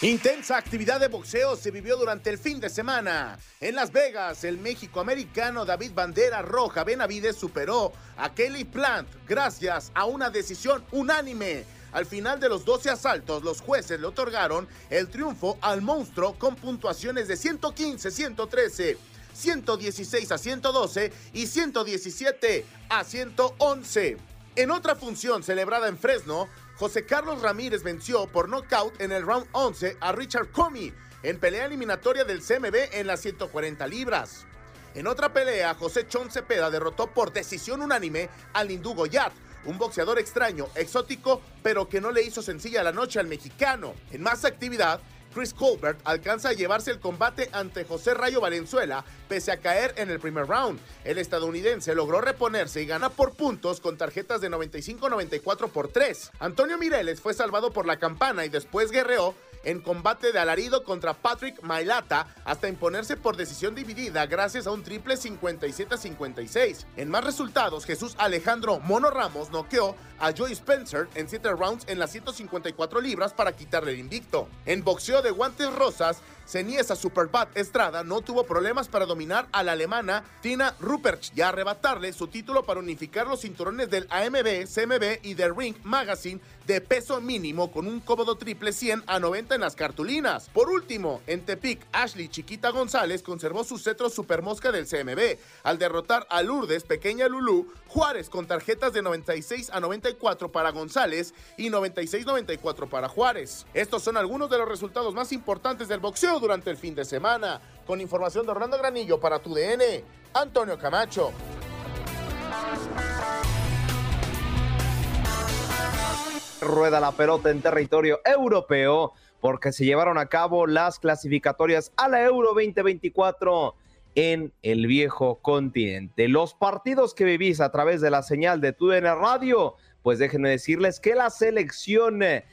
Intensa actividad de boxeo se vivió durante el fin de semana. En Las Vegas, el México americano David Bandera Roja Benavides superó a Kelly Plant gracias a una decisión unánime. Al final de los 12 asaltos, los jueces le otorgaron el triunfo al monstruo con puntuaciones de 115, 113, 116 a 112 y 117 a 111. En otra función celebrada en Fresno, José Carlos Ramírez venció por nocaut en el round 11 a Richard Comey en pelea eliminatoria del CMB en las 140 libras. En otra pelea, José Chon Cepeda derrotó por decisión unánime al hindú Goyat, un boxeador extraño, exótico, pero que no le hizo sencilla la noche al mexicano. En más actividad, Chris Colbert alcanza a llevarse el combate ante José Rayo Valenzuela pese a caer en el primer round. El estadounidense logró reponerse y gana por puntos con tarjetas de 95-94 por 3. Antonio Mireles fue salvado por la campana y después guerreó en combate de alarido contra Patrick Mailata hasta imponerse por decisión dividida gracias a un triple 57 56. En más resultados, Jesús Alejandro Mono Ramos noqueó a Joey Spencer en 7 rounds en las 154 libras para quitarle el invicto. En boxeo de guantes rosas, Ceniesa Superbad Estrada no tuvo problemas para dominar a la alemana Tina Rupert y arrebatarle su título para unificar los cinturones del AMB, CMB y del Ring Magazine de peso mínimo con un cómodo triple 100 a 90 en las cartulinas. Por último, en Tepic, Ashley Chiquita González conservó su cetro supermosca del CMB al derrotar a Lourdes Pequeña Lulú Juárez con tarjetas de 96 a 94 para González y 96-94 para Juárez. Estos son algunos de los resultados más importantes del boxeo durante el fin de semana. Con información de Orlando Granillo para tu DN, Antonio Camacho. rueda la pelota en territorio europeo porque se llevaron a cabo las clasificatorias a la Euro 2024 en el viejo continente. Los partidos que vivís a través de la señal de TUDN Radio, pues déjenme decirles que la selección de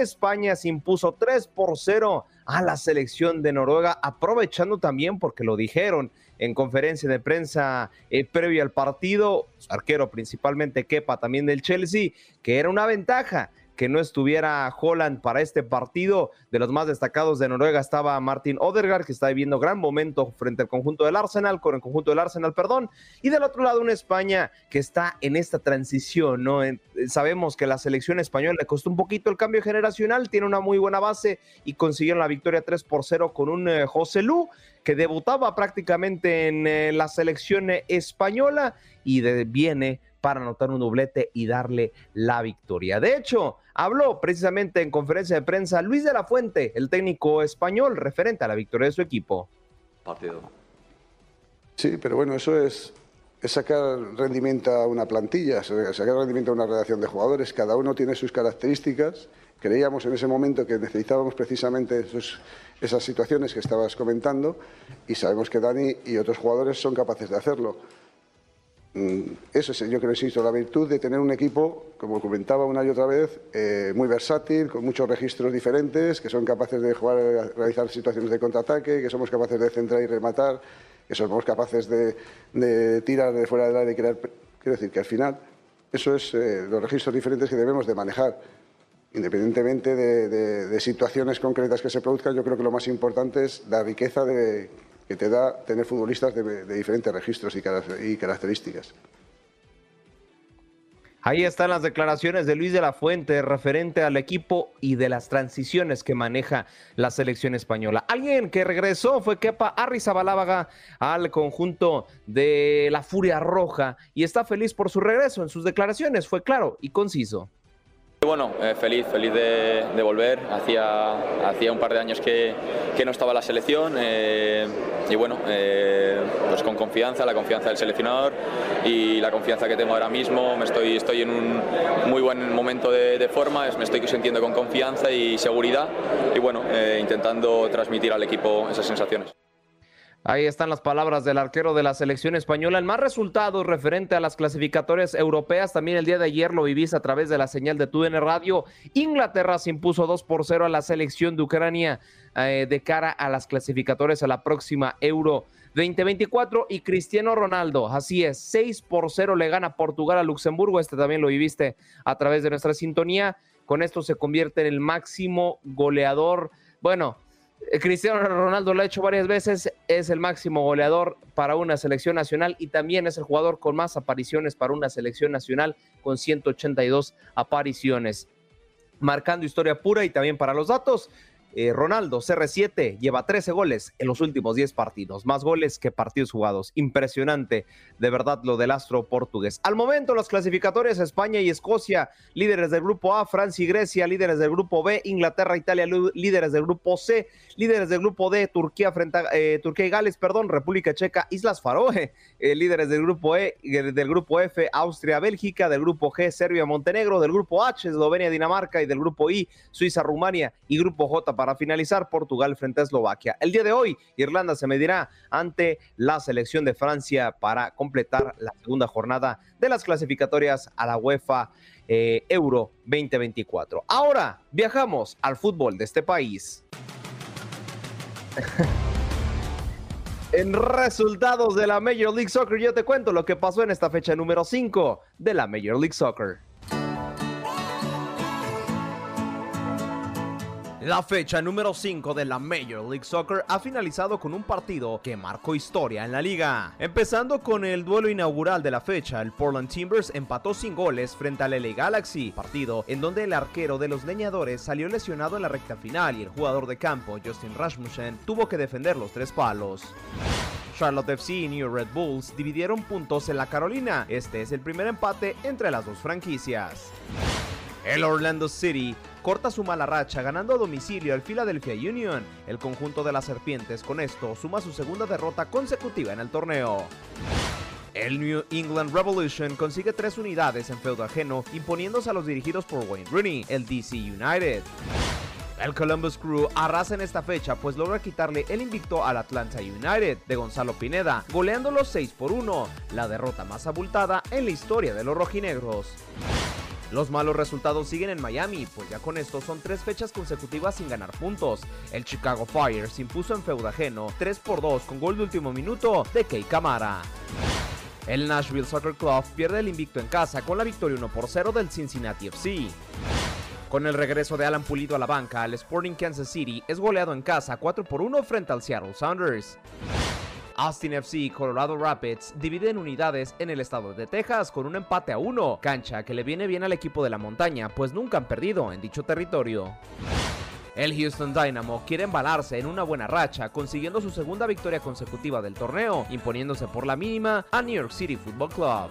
España se impuso 3 por 0 a la selección de Noruega, aprovechando también porque lo dijeron en conferencia de prensa eh, previo al partido, arquero principalmente Kepa también del Chelsea, que era una ventaja que no estuviera Holland para este partido. De los más destacados de Noruega estaba Martin Odegaard, que está viviendo gran momento frente al conjunto del Arsenal, con el conjunto del Arsenal, perdón. Y del otro lado, una España que está en esta transición, ¿no? sabemos que la selección española le costó un poquito el cambio generacional, tiene una muy buena base y consiguieron la victoria 3 por 0 con un eh, José Lu que debutaba prácticamente en eh, la selección española y viene para anotar un doblete y darle la victoria. De hecho, habló precisamente en conferencia de prensa Luis de la Fuente, el técnico español, referente a la victoria de su equipo. Partido. Sí, pero bueno, eso es, sacar rendimiento a una plantilla, sacar rendimiento a una relación de jugadores. Cada uno tiene sus características. Creíamos en ese momento que necesitábamos precisamente esas situaciones que estabas comentando y sabemos que Dani y otros jugadores son capaces de hacerlo. Eso es, yo creo, insisto, la virtud de tener un equipo, como comentaba una y otra vez, eh, muy versátil, con muchos registros diferentes, que son capaces de jugar, realizar situaciones de contraataque, que somos capaces de centrar y rematar, que somos capaces de, tirar de fuera del área y crear. Quiero decir que al final, eso es eh, los registros diferentes que debemos de manejar. Independientemente de situaciones concretas que se produzcan, yo creo que lo más importante es la riqueza de que te da tener futbolistas de, diferentes registros y, características. Ahí están las declaraciones de Luis de la Fuente referente al equipo y de las transiciones que maneja la selección española. Alguien que regresó fue Kepa Arrizabalaga al conjunto de la Furia Roja y está feliz por su regreso. En sus declaraciones fue claro y conciso. Bueno, eh, feliz, feliz de, volver. Hacía, hacía un par de años que, que no estaba la selección eh, y bueno, eh, pues con confianza, la confianza del seleccionador y la confianza que tengo ahora mismo. Me estoy, estoy en un muy buen momento de, de forma, me estoy sintiendo con confianza y seguridad y bueno, intentando transmitir al equipo esas sensaciones. Ahí están las palabras del arquero de la selección española. En más resultados referente a las clasificatorias europeas, también el día de ayer lo vivís a través de la señal de TUDN Radio. Inglaterra se impuso 2 por 0 a la selección de Ucrania eh, de cara a las clasificatorias a la próxima Euro 2024 y Cristiano Ronaldo, así es, 6 por 0 le gana Portugal a Luxemburgo. Este también lo viviste a través de nuestra sintonía. Con esto se convierte en el máximo goleador. Bueno, Cristiano Ronaldo lo ha hecho varias veces, es el máximo goleador para una selección nacional y también es el jugador con más apariciones para una selección nacional con 182 apariciones. Marcando historia pura y también para los datos, eh, Ronaldo, CR7, lleva 13 goles en los últimos 10 partidos, más goles que partidos jugados. Impresionante, de verdad, lo del astro portugués. Al momento, las clasificatorias, España y Escocia, líderes del grupo A, Francia y Grecia, líderes del grupo B, Inglaterra, Italia, líderes del grupo C, líderes del grupo D, Turquía, frente eh, Turquía y Gales, perdón, República Checa, Islas Faroe, eh, líderes del grupo E, del grupo F, Austria, Bélgica, del grupo G, Serbia, Montenegro, del grupo H, Eslovenia, Dinamarca y del grupo I, Suiza, Rumania y grupo J para finalizar Portugal frente a Eslovaquia. El día de hoy, Irlanda se medirá ante la selección de Francia para completar la segunda jornada de las clasificatorias a la UEFA eh, Euro 2024. Ahora viajamos al fútbol de este país. En resultados de la Major League Soccer, yo te cuento lo que pasó en esta fecha número 5 de la Major League Soccer. La fecha número 5 de la Major League Soccer ha finalizado con un partido que marcó historia en la liga. Empezando con el duelo inaugural de la fecha, el Portland Timbers empató sin goles frente al LA Galaxy, partido en donde el arquero de los leñadores salió lesionado en la recta final y el jugador de campo, Justin Rasmussen, tuvo que defender los tres palos. Charlotte FC y New Red Bulls dividieron puntos en la Carolina. Este es el primer empate entre las dos franquicias. El Orlando City corta su mala racha ganando a domicilio al Philadelphia Union. El conjunto de las serpientes con esto suma su segunda derrota consecutiva en el torneo. El New England Revolution consigue tres unidades en feudo ajeno, imponiéndose a los dirigidos por Wayne Rooney, el DC United. El Columbus Crew arrasa en esta fecha, pues logra quitarle el invicto al Atlanta United de Gonzalo Pineda, goleándolos 6 por 1, la derrota más abultada en la historia de los rojinegros. Los malos resultados siguen en Miami, pues ya con esto son tres fechas consecutivas sin ganar puntos. El Chicago Fire se impuso en feudajeno 3 por 2 con gol de último minuto de Kei Kamara. El Nashville Soccer Club pierde el invicto en casa con la victoria 1 por 0 del Cincinnati FC. Con el regreso de Alan Pulido a la banca, el Sporting Kansas City es goleado en casa 4 por 1 frente al Seattle Sounders. Austin FC y Colorado Rapids dividen unidades en el estado de Texas con un empate a uno, cancha que le viene bien al equipo de la montaña, pues nunca han perdido en dicho territorio. El Houston Dynamo quiere embalarse en una buena racha, consiguiendo su segunda victoria consecutiva del torneo, imponiéndose por la mínima a New York City Football Club.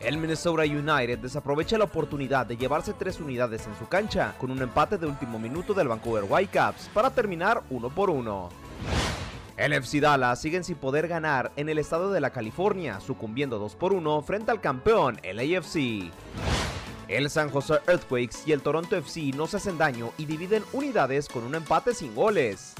El Minnesota United desaprovecha la oportunidad de llevarse tres unidades en su cancha, con un empate de último minuto del Vancouver Whitecaps, para terminar uno por uno. El FC Dallas siguen sin poder ganar en el estado de la California, sucumbiendo 2 por 1 frente al campeón, el AFC. El San Jose Earthquakes y el Toronto FC no se hacen daño y dividen unidades con un empate sin goles.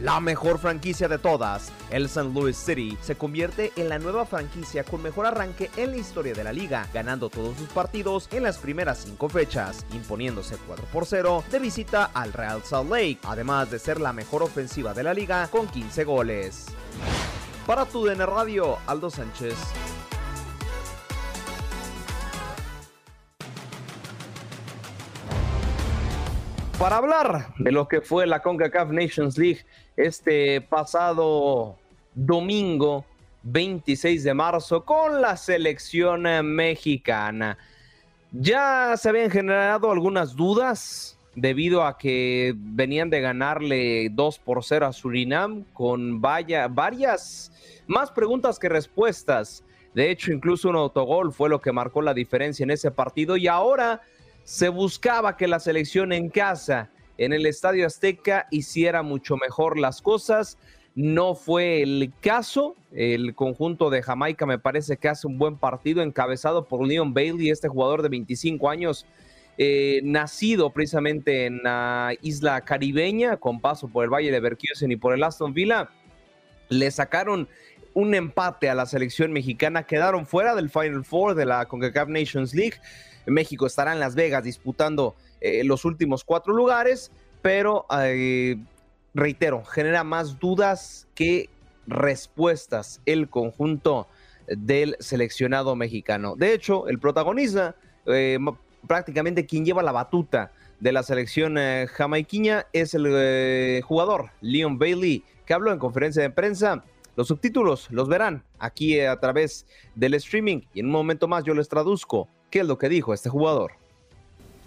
La mejor franquicia de todas, el St. Louis City, se convierte en la nueva franquicia con mejor arranque en la historia de la liga, ganando todos sus partidos en las primeras cinco fechas, imponiéndose 4 por 0 de visita al Real Salt Lake, además de ser la mejor ofensiva de la liga con 15 goles. Para tu DN Radio, Aldo Sánchez. Para hablar de lo que fue la CONCACAF Nations League este pasado domingo 26 de marzo con la selección mexicana. Ya se habían generado algunas dudas debido a que venían de ganarle 2 por 0 a Surinam con varias más preguntas que respuestas. De hecho, incluso un autogol fue lo que marcó la diferencia en ese partido y ahora se buscaba que la selección en casa en el Estadio Azteca hiciera mucho mejor las cosas. No fue el caso. El conjunto de Jamaica me parece que hace un buen partido encabezado por Leon Bailey, este jugador de 25 años, eh, nacido precisamente en la isla caribeña, con paso por el Valle de Berkiosen y por el Aston Villa. Le sacaron un empate a la selección mexicana, quedaron fuera del Final Four de la CONCACAF Nations League. México estará en Las Vegas disputando eh, los últimos cuatro lugares, pero eh, reitero, genera más dudas que respuestas el conjunto del seleccionado mexicano. De hecho, el protagonista, eh, prácticamente quien lleva la batuta de la selección jamaiquiña es el jugador Leon Bailey, que habló en conferencia de prensa. Los subtítulos los verán aquí a través del streaming y en un momento más yo les traduzco qué es lo que dijo este jugador.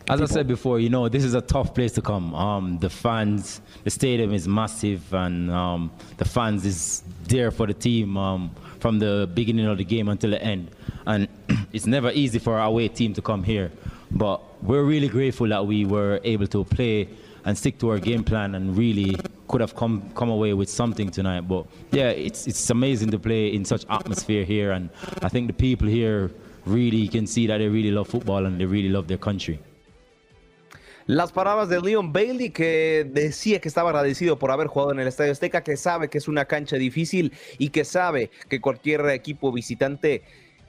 As I said before, you know, this is a tough place to come. Um, the fans, the stadium is massive, and um, the fans is there for the team um, from the beginning of the game until the end. And it's never easy for our away team to come here. But we're really grateful that we were able to play and stick to our game plan and really could have come come away with something tonight. But yeah, it's it's amazing to play in such atmosphere here, and I think the people here really can see that they really love football and they really love their country. Las palabras de Leon Bailey que decía que estaba agradecido por haber jugado en el Estadio Azteca, que sabe que es una cancha difícil y que sabe que cualquier equipo visitante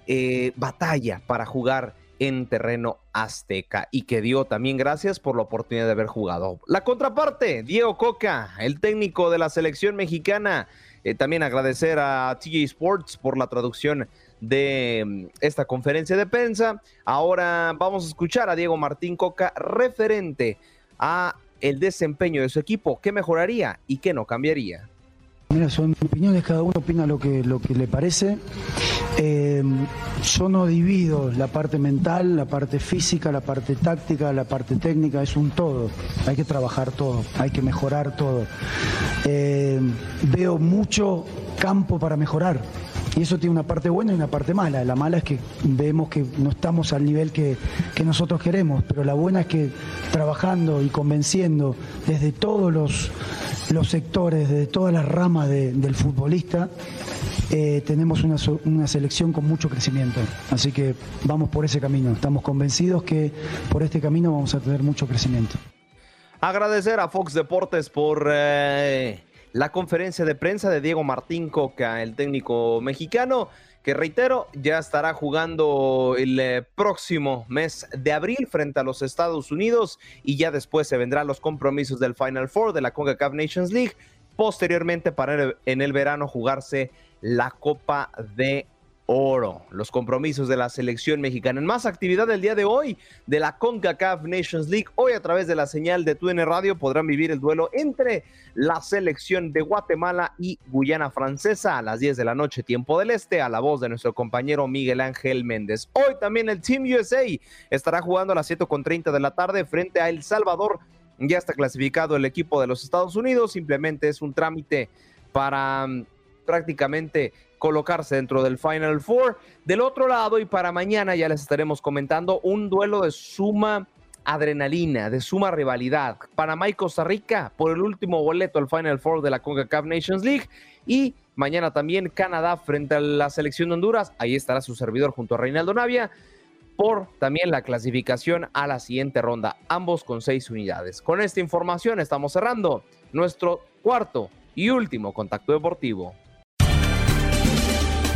eh, batalla para jugar en terreno azteca y que dio también gracias por la oportunidad de haber jugado. La contraparte, Diego Coca, el técnico de la selección mexicana, eh, también agradecer a TJ Sports por la traducción de mm, esta conferencia de prensa. Ahora vamos a escuchar a Diego Martín Coca referente a el desempeño de su equipo, qué mejoraría y qué no cambiaría. Mira, son opiniones, cada uno opina lo que, lo que le parece. Eh, yo no divido la parte mental, la parte física, la parte táctica, la parte técnica, es un todo. Hay que trabajar todo, hay que mejorar todo. Eh, veo mucho campo para mejorar. Y eso tiene una parte buena y una parte mala. La mala es que vemos que no estamos al nivel que, que nosotros queremos, pero la buena es que trabajando y convenciendo desde todos los, los sectores, desde todas las ramas de- del futbolista, eh, tenemos una, una selección con mucho crecimiento. Así que vamos por ese camino. Estamos convencidos que por este camino vamos a tener mucho crecimiento. Agradecer a Fox Deportes por eh, la conferencia de prensa de Diego Martín Coca, el técnico mexicano, que reitero, ya estará jugando el eh, próximo mes de abril frente a los Estados Unidos y ya después se vendrán los compromisos del Final Four de la CONCACAF Nations League, posteriormente para en el verano jugarse la Copa de Oro, los compromisos de la selección mexicana. En más actividad del día de hoy de la CONCACAF Nations League, hoy a través de la señal de TUN Radio podrán vivir el duelo entre la selección de Guatemala y Guyana Francesa a las 10 de la noche, tiempo del este, a la voz de nuestro compañero Miguel Ángel Méndez. Hoy también el Team USA estará jugando a las 7.30 de la tarde frente a El Salvador. Ya está clasificado el equipo de los Estados Unidos, simplemente es un trámite para mm, prácticamente colocarse dentro del Final Four. Del otro lado, y para mañana ya les estaremos comentando un duelo de suma adrenalina, de suma rivalidad. Panamá y Costa Rica por el último boleto al Final Four de la CONCACAF Nations League. Y mañana también Canadá frente a la selección de Honduras. Ahí estará su servidor junto a Reinaldo Navia por también la clasificación a la siguiente ronda, ambos con seis unidades. Con esta información estamos cerrando nuestro cuarto y último contacto deportivo.